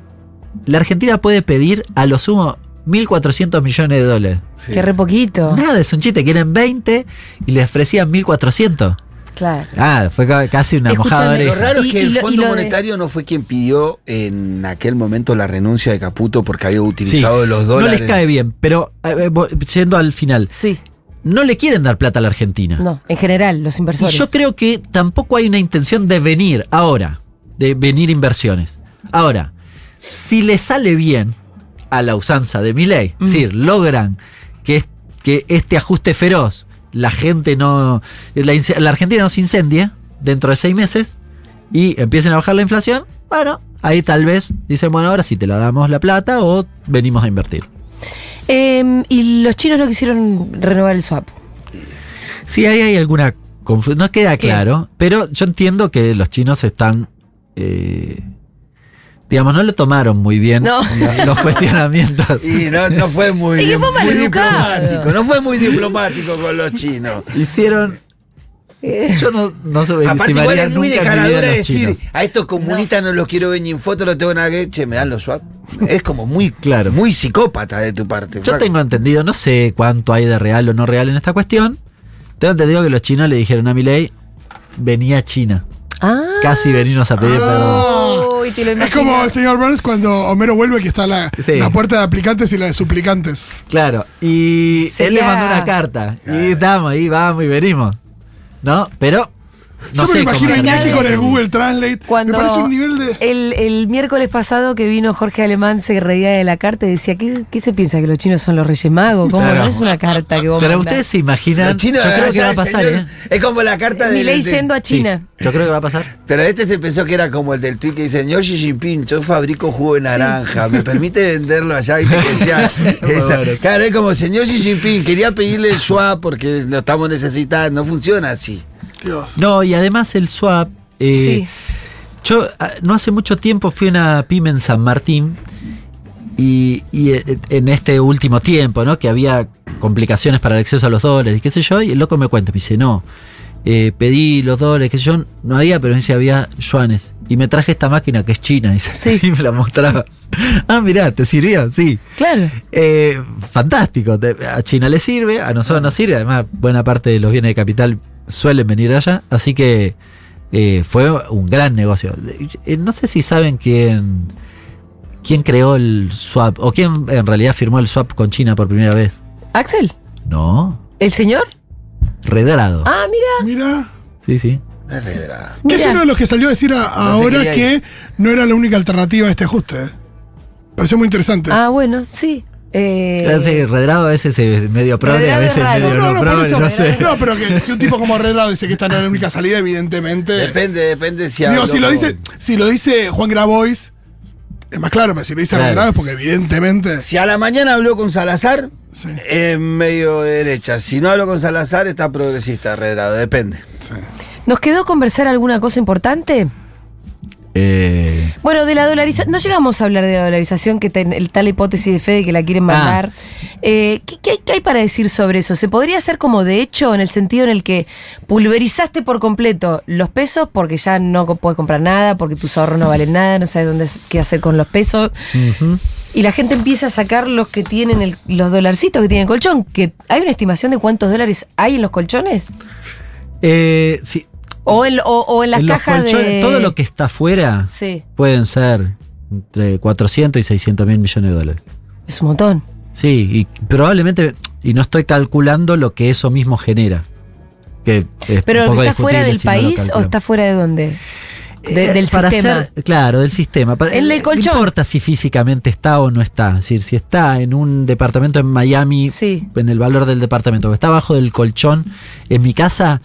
La Argentina puede pedir a lo sumo 1.400 millones de dólares.
Sí.
que re poquito.
Nada, es un chiste, quieren 20 y le ofrecían 1.400.
Claro.
Ah, fue ca- casi una mojada de
Lo raro
Y-
es que
y
el
lo- y
Fondo
de-
Monetario no fue quien pidió en aquel momento la renuncia de Caputo porque había
Sí,
utilizado los
no
dólares.
les cae bien, pero eh, vo- yendo al final,
Sí,
no le quieren dar plata a la Argentina.
no, en general, los
Y
inversores.
yo creo que tampoco hay una intención de venir ahora, de venir inversiones. Ahora, si le sale bien a la usanza de mi ley,
Mm.
es decir, logran que, que este ajuste feroz, la gente no. La, Argentina no se incendie dentro de seis meses y empiecen a bajar la inflación, bueno, ahí tal vez dicen, bueno, ahora sí te la damos la plata o venimos a invertir.
Eh, y los chinos no quisieron renovar el swap.
Sí, ahí hay alguna confusión. No queda
¿Qué?
claro, pero yo entiendo que los chinos están. eh, digamos, no lo tomaron muy bien
No.
los, los cuestionamientos.
Y no, no fue muy,
fue maleducado.
diplomático. No fue muy diplomático con los chinos.
Hicieron.
Eh,
Yo no, no
Aparte, igual es muy descaradora decir,
chinos.
a estos comunistas no. los quiero ver ni en foto, no tengo nada que. Che, me dan los swap. Es como muy,
Claro.
muy psicópata de tu parte.
Yo
flaco.
tengo entendido, no sé cuánto hay de real o no real en esta cuestión. Tengo entendido que los chinos le dijeron a Milei, venía a China.
ah.
Casi venimos a pedir perdón.
Uy, te lo
Es como el señor Burns cuando Homero vuelve que está la,
Sí.
la puerta de aplicantes y la de suplicantes.
Claro, y él
Sería-
le mandó una carta. Y estamos ahí, vamos y venimos. ¿No? Pero. No
Yo me imagino Iñaki con el Google Translate.
Cuando
Me parece un nivel de.
el, el miércoles pasado que vino Jorge Alemán se reía de la carta y decía, ¿qué, qué se piensa? ¿Que los chinos son los reyes magos? ¿Cómo
Claro.
no es una carta que vos
Pero
mandás?
ustedes se imaginan.
Los chinos,
yo creo que va a pasar,
señor-
¿eh?
Es como la carta de.
Milei yendo a China.
Sí, yo creo que va a pasar.
Pero este se pensó que era como el del tweet que dice, señor Xi Jinping, yo fabrico jugo de naranja, ¿me permite venderlo allá? ¿Viste que decía esa? Claro, es como, señor Xi Jinping, quería pedirle el swap porque lo estamos necesitando, no funciona así.
Dios.
No, y además el swap. eh,
Sí.
Yo ah, no hace mucho tiempo fui a una pyme en San Martín y, y, eh, en este último tiempo, ¿no? Que había complicaciones para el acceso a los dólares, y qué sé yo, y el loco me cuenta, me dice, no, eh, pedí los dólares, qué sé yo, no había, pero me dice, había yuanes. Y me traje esta máquina que es china,
Sí.
y me la mostraba. Ah, mirá, ¿te sirvió? Sí.
Claro.
Eh, fantástico. A China le sirve, a nosotros nos sirve. Además, buena parte de los bienes de capital suelen venir de allá. Así que eh, fue un gran negocio. Eh, no sé si saben quién, quién creó el swap o quién en realidad firmó el swap con China por primera vez.
¿Axel?
No,
¿El señor?
Redrado.
Ah, mira.
Mira.
Sí, sí.
No es redra.
Que es
Mira.
uno de los que salió a decir a- ahora que no era la única alternativa a este ajuste. eh. Pareció muy interesante.
Ah, bueno, sí. Eh,
Sí, Redrado a veces es medio progre, a
Redrado es
veces
raro.
medio
no,
no,
no, por
progre,
eso.
no sé.
No, pero que si un tipo como Herrera dice que esta no es la única salida, evidentemente.
Depende, depende si
Digo, si lo
con-
dice, si lo dice Juan Grabois, es más claro, pero si lo dice
Claro.
Es porque evidentemente.
Si a la mañana habló con Salazar,
Sí.
es medio derecha. Si no habló con Salazar, está progresista, redrado, depende.
sí.
¿Nos quedó conversar alguna cosa importante?
Eh,
Bueno, de la dolarización, no llegamos a hablar de la dolarización, que ten, el tal hipótesis de Fede que la quieren
Ah.
mandar. Eh, ¿qué, qué hay, qué hay para decir sobre eso? ¿Se podría hacer como de hecho en el sentido en el que pulverizaste por completo los pesos porque ya no puedes comprar nada, porque tus ahorros no valen nada, no sabes dónde qué hacer con los pesos? Y la gente empieza a sacar los que tienen el- los dolarcitos que tienen colchón, que hay una estimación de cuántos dólares hay en los colchones
Eh, sí,
o en, o, o en las
en
cajas de
Todo lo que está afuera
Sí,
pueden ser entre 400 y 600 mil millones de dólares.
es un montón.
Sí, y probablemente, y no estoy calculando lo que eso mismo genera. Que es
Pero
un poco
¿está fuera del
si no
país o está fuera de dónde? de-
Eh,
del
para
sistema.
hacer- claro, del sistema.
El del
no
colchón.
importa si físicamente está o no está. Es decir, si está en un departamento en Miami,
Sí.
en el valor del departamento, que está abajo del colchón en mi casa,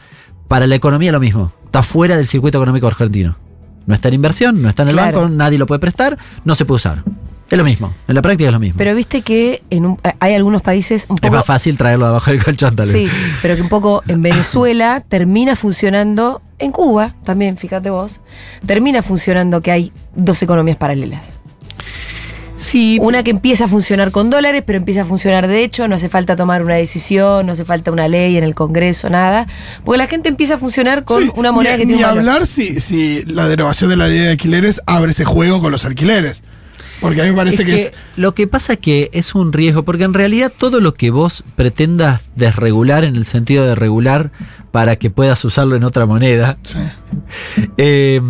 para la economía lo mismo. Está fuera del circuito económico argentino. No está en inversión, no está en el
Claro.
banco, nadie lo puede prestar, no se puede usar. Es lo mismo. En la práctica es lo mismo.
Pero viste que en un- hay algunos países un
es
poco.
más fácil traerlo de abajo del colchón, tal vez.
Sí, pero que un poco en Venezuela termina funcionando, en Cuba también, fíjate vos, termina funcionando que hay dos economías paralelas.
Sí,
Una que empieza a funcionar con dólares, pero empieza a funcionar de hecho, no hace falta tomar una decisión, no hace falta una ley en el Congreso, nada, porque la gente empieza a funcionar con
Sí,
una moneda
ni,
que tiene
ni
un valor.
hablar si, si la derogación de la ley de alquileres abre ese juego con los alquileres. Porque a mí me parece
Es
que,
que
es.
lo que pasa es que es un riesgo, porque en realidad todo lo que vos pretendas desregular en el sentido de regular para que puedas usarlo en otra moneda,
Sí,
eh,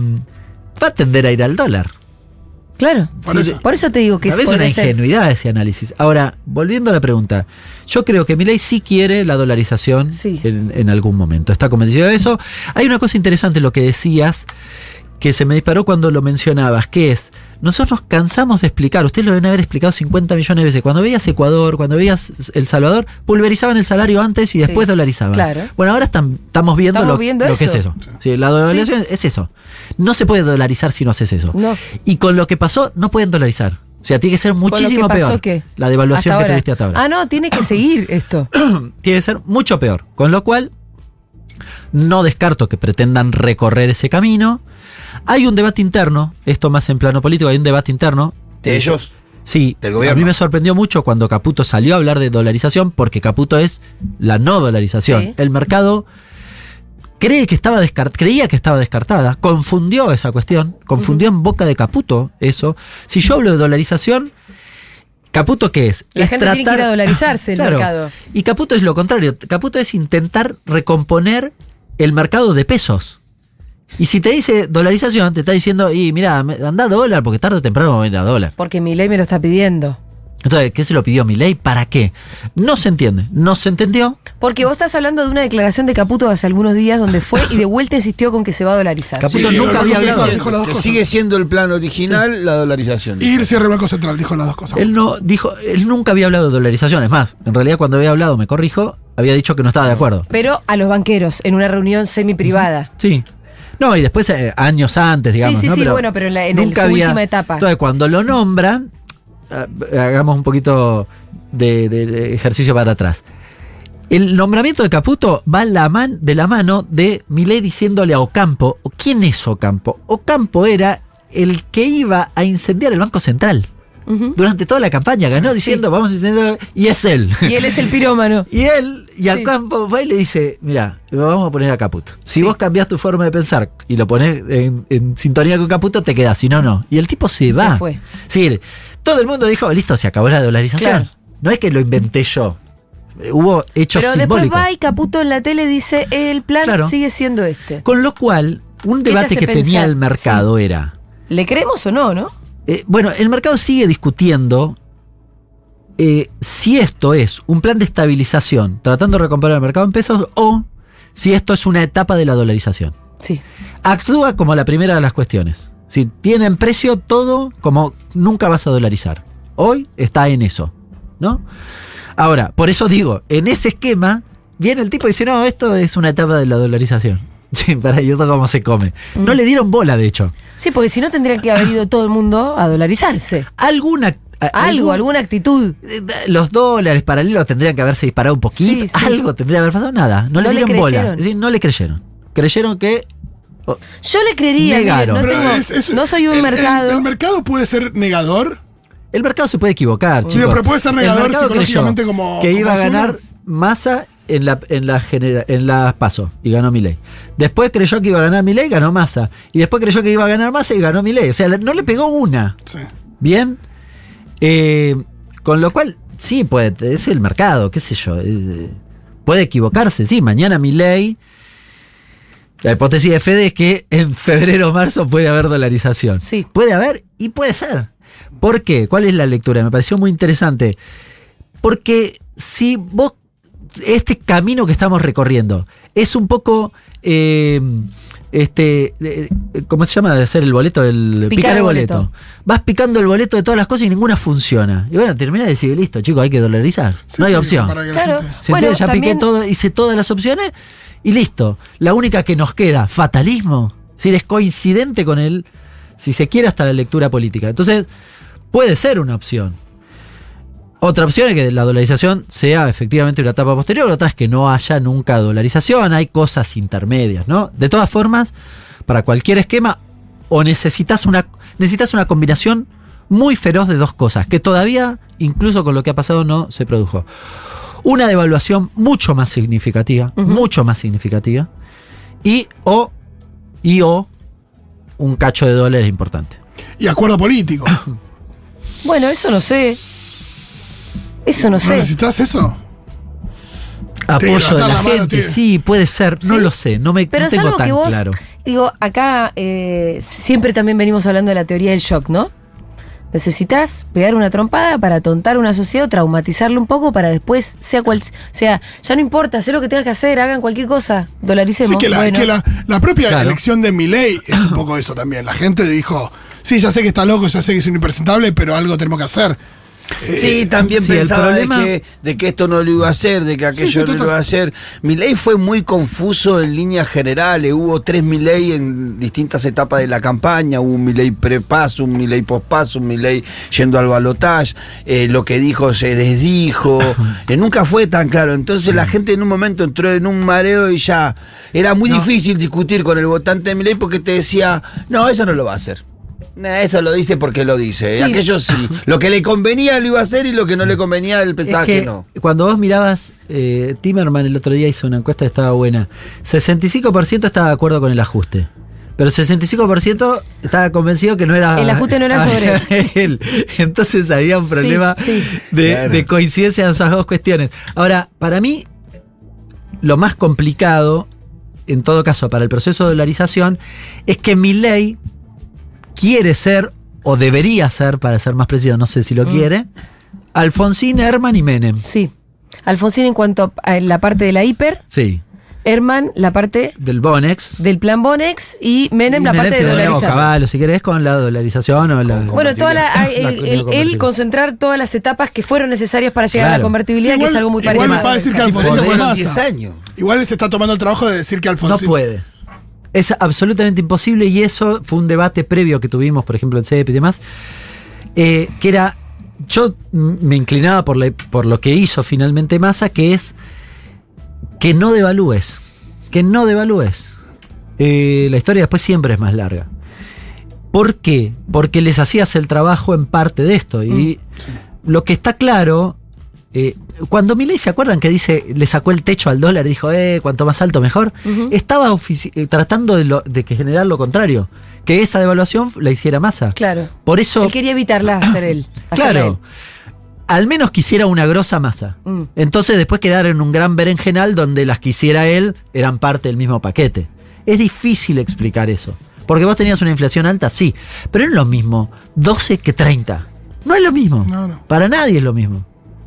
va a tender a ir al dólar.
Claro,
Por
Sí,
eso.
por eso te digo que es
una
ser-
ingenuidad ese análisis. Ahora, volviendo a la pregunta, yo creo que Milei sí quiere la dolarización
Sí.
en, en algún momento. Está convencido de eso. Hay una cosa interesante en lo que decías que se me disparó cuando lo mencionabas, que es, nosotros nos cansamos de explicar, ustedes lo deben haber explicado 50 millones de veces, cuando veías Ecuador, cuando veías El Salvador, pulverizaban el salario antes y
Sí,
después dolarizaban.
claro.
Bueno, ahora están- estamos viendo,
Estamos
lo,
viendo
lo que es
eso.
Sí, la dolarización es eso. No se puede dolarizar si no haces eso.
No.
Y con lo que pasó, no pueden dolarizar. O sea, tiene que ser
lo que
muchísimo
pasó,
peor.
¿qué?
La devaluación
Hasta
que
ahora.
tuviste hasta ahora.
Ah, no, tiene que seguir esto.
Tiene que ser mucho peor. Con lo cual, no descarto que pretendan recorrer ese camino. Hay un debate interno, esto más en plano político, hay un debate interno.
De ellos.
Sí,
Del
a
gobierno.
mí me sorprendió mucho cuando Caputo salió a hablar de dolarización, porque Caputo es la no dolarización.
Sí.
El mercado cree que estaba creía que estaba descartada, confundió esa cuestión, confundió en boca de Caputo eso. Si yo hablo de dolarización, ¿Caputo qué es?
La
Es
gente tiene que ir a dolarizarse el mercado.
Y Caputo es lo contrario. Caputo es intentar recomponer el mercado de pesos. Y si te dice dolarización, te está diciendo, y mira, anda a dólar, porque tarde o temprano va a venir a dólar.
Porque mi ley me lo está pidiendo.
Entonces, ¿qué se lo pidió Milei? ¿Para qué? No se entiende. No se entendió.
Porque vos estás hablando de una declaración de Caputo hace algunos días donde fue y de vuelta insistió con que se va a dolarizar.
Caputo
Sí,
nunca había hablado.
dijo las dos
que
cosas.
sigue siendo el plan original la dolarización.
Ir cierre el Banco Central, dijo las dos cosas.
Él no dijo, él nunca había hablado de dolarización. Es más, en realidad cuando había hablado, me corrijo, había dicho que no estaba de acuerdo.
Pero a los banqueros, en una reunión semi-privada.
Sí. No, y después eh, años antes, digamos.
sí,
¿no?
sí, bueno, pero en la- en el-
nunca
su
había-
última etapa.
Entonces, cuando lo nombran, ah, hagamos un poquito de, de- de ejercicio para atrás. El nombramiento de Caputo va la man- de la mano de Milei diciéndole a Ocampo, ¿quién es Ocampo? Ocampo era el que iba a incendiar el Banco Central.
Ujú.
Durante toda la campaña ganó diciendo, vamos a incendiar, y es él.
Y él es el pirómano.
Y él, y al
Sí.
campo va y le dice, mira, lo vamos a poner a Caputo. Si
Sí.
vos cambiás tu forma de pensar y lo pones en, en sintonía con Caputo, te quedás, si no, no. Y el tipo se
Se
va.
fue.
Sí, todo el mundo dijo, listo, se acabó la dolarización.
Claro.
No es que lo inventé yo. Hubo hechos
Pero después
simbólicos.
va y Caputo en la tele dice, el plan
Claro.
sigue siendo este.
Con lo cual, un
¿Qué te
debate que tenía
pensar?
el mercado era,
¿Le creemos o no, no?
Eh, bueno, el mercado sigue discutiendo eh, si esto es un plan de estabilización, tratando de recomponer el mercado en pesos, o si esto es una etapa de la dolarización.
Sí.
Actúa como la primera de las cuestiones. Si tienen precio todo, como nunca vas a dolarizar. Hoy está en eso, ¿no? Ahora, por eso digo, en ese esquema, viene el tipo y dice, no, esto es una etapa de la dolarización. Sí, para y esto cómo se come. No
Mm.
le dieron bola, de hecho.
Sí, porque si no tendrían que haber ido todo el mundo a dolarizarse.
Alguna... a-
Algo,
algún-
alguna actitud.
Eh, Los dólares paralelos tendrían que haberse disparado un poquito.
Sí, sí.
Algo tendría que haber pasado. Nada. No,
No
le
le
dieron bola.
creyeron.
Es decir, no le creyeron. Creyeron que. oh,
Yo le creería,
Negaron.
no,
Pero
tengo-
es- es-
no soy un
el-
mercado.
El, mercado puede ser negador.
el mercado se puede equivocar, chicos.
pero puede ser negador psicológicamente como-
Que
como
iba a ganar masa en la, en la genera- en las pasos y ganó Milei. Después creyó que iba a ganar Milei, ganó masa. Y después creyó que iba a ganar masa y ganó Milei. O sea, no le pegó una.
Sí.
Bien. Eh, con lo cual, sí, puede, es el mercado, qué sé yo. eh, puede equivocarse, sí. Mañana mi ley. La hipótesis de Fede es que en febrero o marzo puede haber dolarización.
Sí.
Puede haber y puede ser. ¿Por qué? ¿Cuál es la lectura? Me pareció muy interesante. Porque si vos, este camino que estamos recorriendo es un poco eh, este, eh, ¿cómo se llama? De hacer el boleto, el
Picar el boleto.
Vas picando el boleto de todas las cosas y ninguna funciona. Y bueno, termina de decir, listo, chicos, hay que dolarizar.
Sí,
no hay
sí,
opción.
Claro.
gente-
¿Se
Bueno?
Ya
también-
piqué todo, hice todas las opciones y listo. La única que nos queda, fatalismo. Si es coincidente con él, si se quiere, hasta la lectura política. Entonces, puede ser una opción. Otra opción es que la dolarización sea efectivamente una etapa posterior, otra es que no haya nunca dolarización, hay cosas intermedias, ¿no? De todas formas, para cualquier esquema, o necesitas una, necesitas una combinación muy feroz de dos cosas, que todavía, incluso con lo que ha pasado, no se produjo. Una devaluación mucho más significativa, mucho más significativa, y o, y o un cacho de dólares importante.
Y acuerdo político.
Bueno, eso no sé. Eso no
¿No
sé.
necesitas eso?
Apoyo de la, gente, sí, puede ser, no
¿Sí?
lo sé, no me
Pero
no
es
tengo
algo
tan
que vos,
claro.
digo, acá eh, siempre también venimos hablando de la teoría del shock, ¿no? Necesitas pegar una trompada para tontar una sociedad o traumatizarlo un poco para después, sea cual. O sea, ya no importa, sé lo que tengas que hacer, hagan cualquier cosa, dolaricemos.
Sí, que la,
Bueno,
que la, la propia
Claro.
elección de Milei es un poco eso también. La gente dijo, sí, ya sé que está loco, ya sé que es un impresentable, pero algo tenemos que hacer.
Sí, también
sí, el
pensaba
problema-
de, que, de que esto no lo iba a hacer, de que aquello
sí,
no lo iba a hacer. Mi ley fue muy confuso en líneas generales. Hubo tres mi ley en distintas etapas de la campaña. Hubo un mi ley prepaso, un mi ley pospaso, un mi ley yendo al balotaje. Eh, lo que dijo se desdijo. Eh, nunca fue tan claro. Entonces la gente en un momento entró en un mareo y ya era muy
No.
difícil discutir con el votante de mi ley porque te decía, no, eso no lo va a hacer. Nah, eso lo dice porque lo dice.
Sí.
Aquello sí. Lo que le convenía lo iba a hacer y lo que no le convenía él pensaba
Es
que,
que
no.
cuando vos mirabas, eh, Timerman el otro día hizo una encuesta que estaba buena. 65% estaba de acuerdo con el ajuste. Pero 65% estaba convencido que no era.
El ajuste no era sobre
él. Entonces había un problema
sí.
De,
Claro.
de coincidencia en esas dos cuestiones. Ahora, para mí, lo más complicado, en todo caso, para el proceso de dolarización, es que mi ley quiere ser, o debería ser, para ser más preciso, no sé si lo
Mm.
quiere, Alfonsín, Herman y Menem.
Sí. Alfonsín en cuanto a la parte de la hiper,
Sí,
Herman la parte
del Bonex.
del plan Bonex y Menem
Y
la parte de dolarizar.
Caballo, si querés, con la dolarización o la.
Bueno, toda la,
La-
el- concentrar todas las etapas que fueron necesarias para llegar a la convertibilidad,
Sí,
que
igual-
es algo muy
igual
parecido.
va a decir que Alfonsín
eso
fue
fueron
masa.
10 años.
Igual se está tomando el trabajo de decir que
No
Alfonsín.
puede. Es absolutamente imposible y eso fue un debate previo que tuvimos, por ejemplo, en CEP y demás, eh, que era, yo me inclinaba por, la- por lo que hizo finalmente Massa, que es que no devalúes, que no devalúes. Eh, la historia después siempre es más larga. ¿Por qué? Porque les hacías el trabajo en parte de esto. Y lo que está claro, eh, cuando Milei se acuerdan que dice, le sacó el techo al dólar y dijo, eh, cuanto más alto mejor, estaba eh, tratando de, lo- de que generar lo contrario, que esa devaluación la hiciera masa.
Claro.
Por eso,
Él quería evitarla hacer él.
claro, al menos quisiera una grosa masa.
Mm.
Entonces después quedar en un gran berenjenal donde las quisiera él eran parte del mismo paquete. Es difícil explicar eso. Porque vos tenías una inflación alta, sí, pero no es lo mismo 12 que 30. No es lo mismo.
No, no.
Para nadie es lo mismo.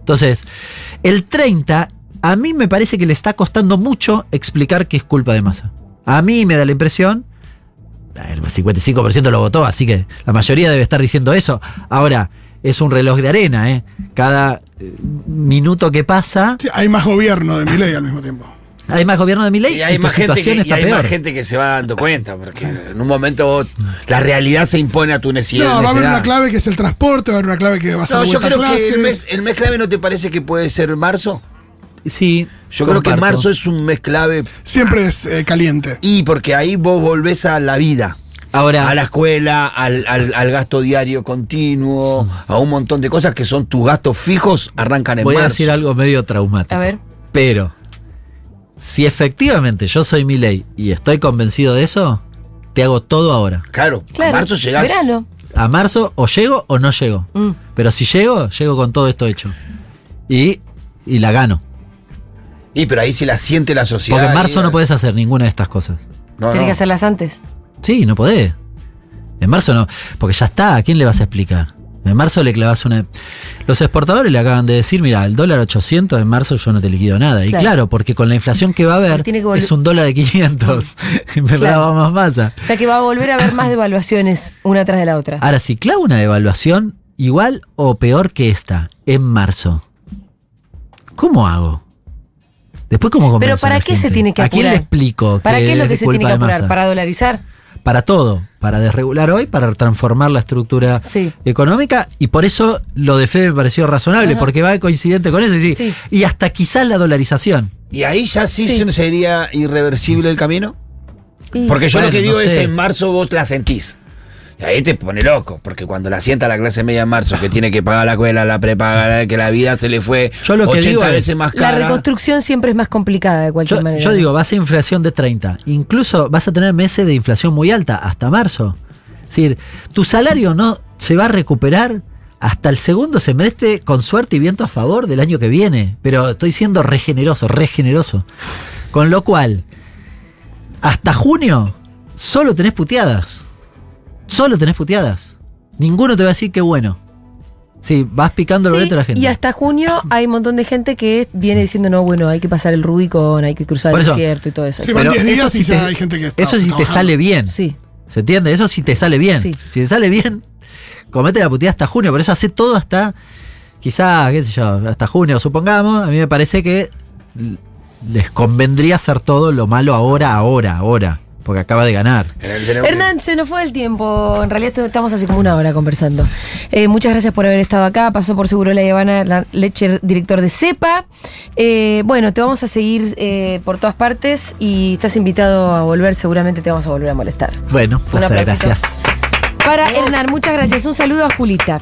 Entonces, el 30 a mí me parece que le está costando mucho explicar que es culpa de masa. A mí me da la impresión, el 55% lo votó, así que la mayoría debe estar diciendo eso. Ahora, es un reloj de arena, ¿eh? Cada eh, minuto que pasa,
Sí, hay más gobierno de Milei al mismo tiempo.
Hay más gobierno de mi ley
Y hay,
tu
más gente, que, y hay
peor.
más gente que se va dando cuenta, porque en un momento vos- la realidad se impone a tu necesidad.
No, va a haber una clave que es el transporte, va a haber una clave que va a ser
No, yo
a
creo que el
clases.
mes, el mes clave no te parece que puede ser marzo.
Sí,
Yo creo que marzo es un mes clave
Siempre es eh, caliente.
y porque ahí vos volvés a la vida.
Ahora,
A la escuela, al, al- al gasto diario continuo, a un montón de cosas que son tus gastos fijos, arrancan en
voy a
marzo.
decir algo medio traumático.
A ver.
Pero, si efectivamente yo soy mi ley y estoy convencido de eso, te hago todo ahora.
Claro,
Claro.
a marzo llegás.
Verano.
A marzo o llego o no llego.
Mm.
Pero si llego, llego con todo esto hecho. Y, y la gano.
Y pero ahí se la siente la sociedad.
Porque en marzo no podés hacer ninguna de estas cosas.
No,
Tenés
no.
que hacerlas antes.
Sí, no podés. En marzo no. Porque ya está, ¿a quién le vas a explicar? En marzo le clavas una. Los exportadores le acaban de decir: mira, el dólar 800 en marzo yo no te liquido nada. Y
Claro.
porque con la inflación que va a haber
Tiene que volver-
es un dólar de 500. En verdad
Claro.
va más masa.
O sea que va a volver a haber más devaluaciones una tras de la otra.
Ahora, si clavo una devaluación igual o peor que esta en marzo, ¿cómo hago? Después, ¿cómo
Pero ¿para qué se tiene que
¿A quién le
apurar?
explico?
¿Para qué es lo que se tiene que apurar? ¿Para dolarizar?
Para todo, para desregular hoy, para transformar la estructura
Sí.
económica y por eso lo de Fede me pareció razonable,
Ajá.
porque va coincidente con eso y, sí,
Sí.
y hasta quizás la dolarización.
¿Y ahí ya sí,
Sí.
se- sería irreversible el camino? Porque yo lo que digo
no
es en marzo vos la sentís. Y ahí te pone loco, porque cuando la sienta la clase media en marzo, que tiene que pagar la escuela, la prepaga, que la vida se le fue
Yo lo que
80
digo es,
veces más
la
cara.
reconstrucción siempre es más complicada de cualquier
Yo,
manera.
yo digo, vas a inflación de 30. Incluso vas a tener meses de inflación muy alta, hasta marzo. Es decir, tu salario no se va a recuperar hasta el segundo semestre con suerte y viento a favor del año que viene. Pero estoy siendo regeneroso, regeneroso. Con lo cual, hasta junio, solo tenés puteadas. Solo tenés puteadas. Ninguno te va a decir qué bueno. Sí, vas picando el
Sí,
boleto a la gente.
Y hasta junio hay un montón de gente que viene diciendo, no, bueno, hay que pasar el Rubicon, hay que cruzar el desierto y todo eso.
Sí,
Pero
10 días
eso sí
ya
te-
hay gente que está
Eso sí te sale bien.
Sí.
¿Se entiende? Eso sí te sale bien.
Sí.
Si te sale bien, comete la puteada hasta junio. Por eso hace todo hasta, quizá, qué sé yo, hasta junio, supongamos. A mí me parece que les convendría hacer todo lo malo ahora, ahora, ahora. Porque acaba de ganar.
Hernán, se nos fue el tiempo. En realidad estamos hace como una hora conversando. Eh, muchas gracias por haber estado acá. Pasó por Seguro La Habana, la Lecher, director de CEPA. Eh, bueno, te vamos a seguir eh, por todas partes y estás invitado a volver. Seguramente te vamos a volver a molestar.
Bueno,
Un
placer, gracias.
Para Hernán, muchas gracias. Un saludo a Julita.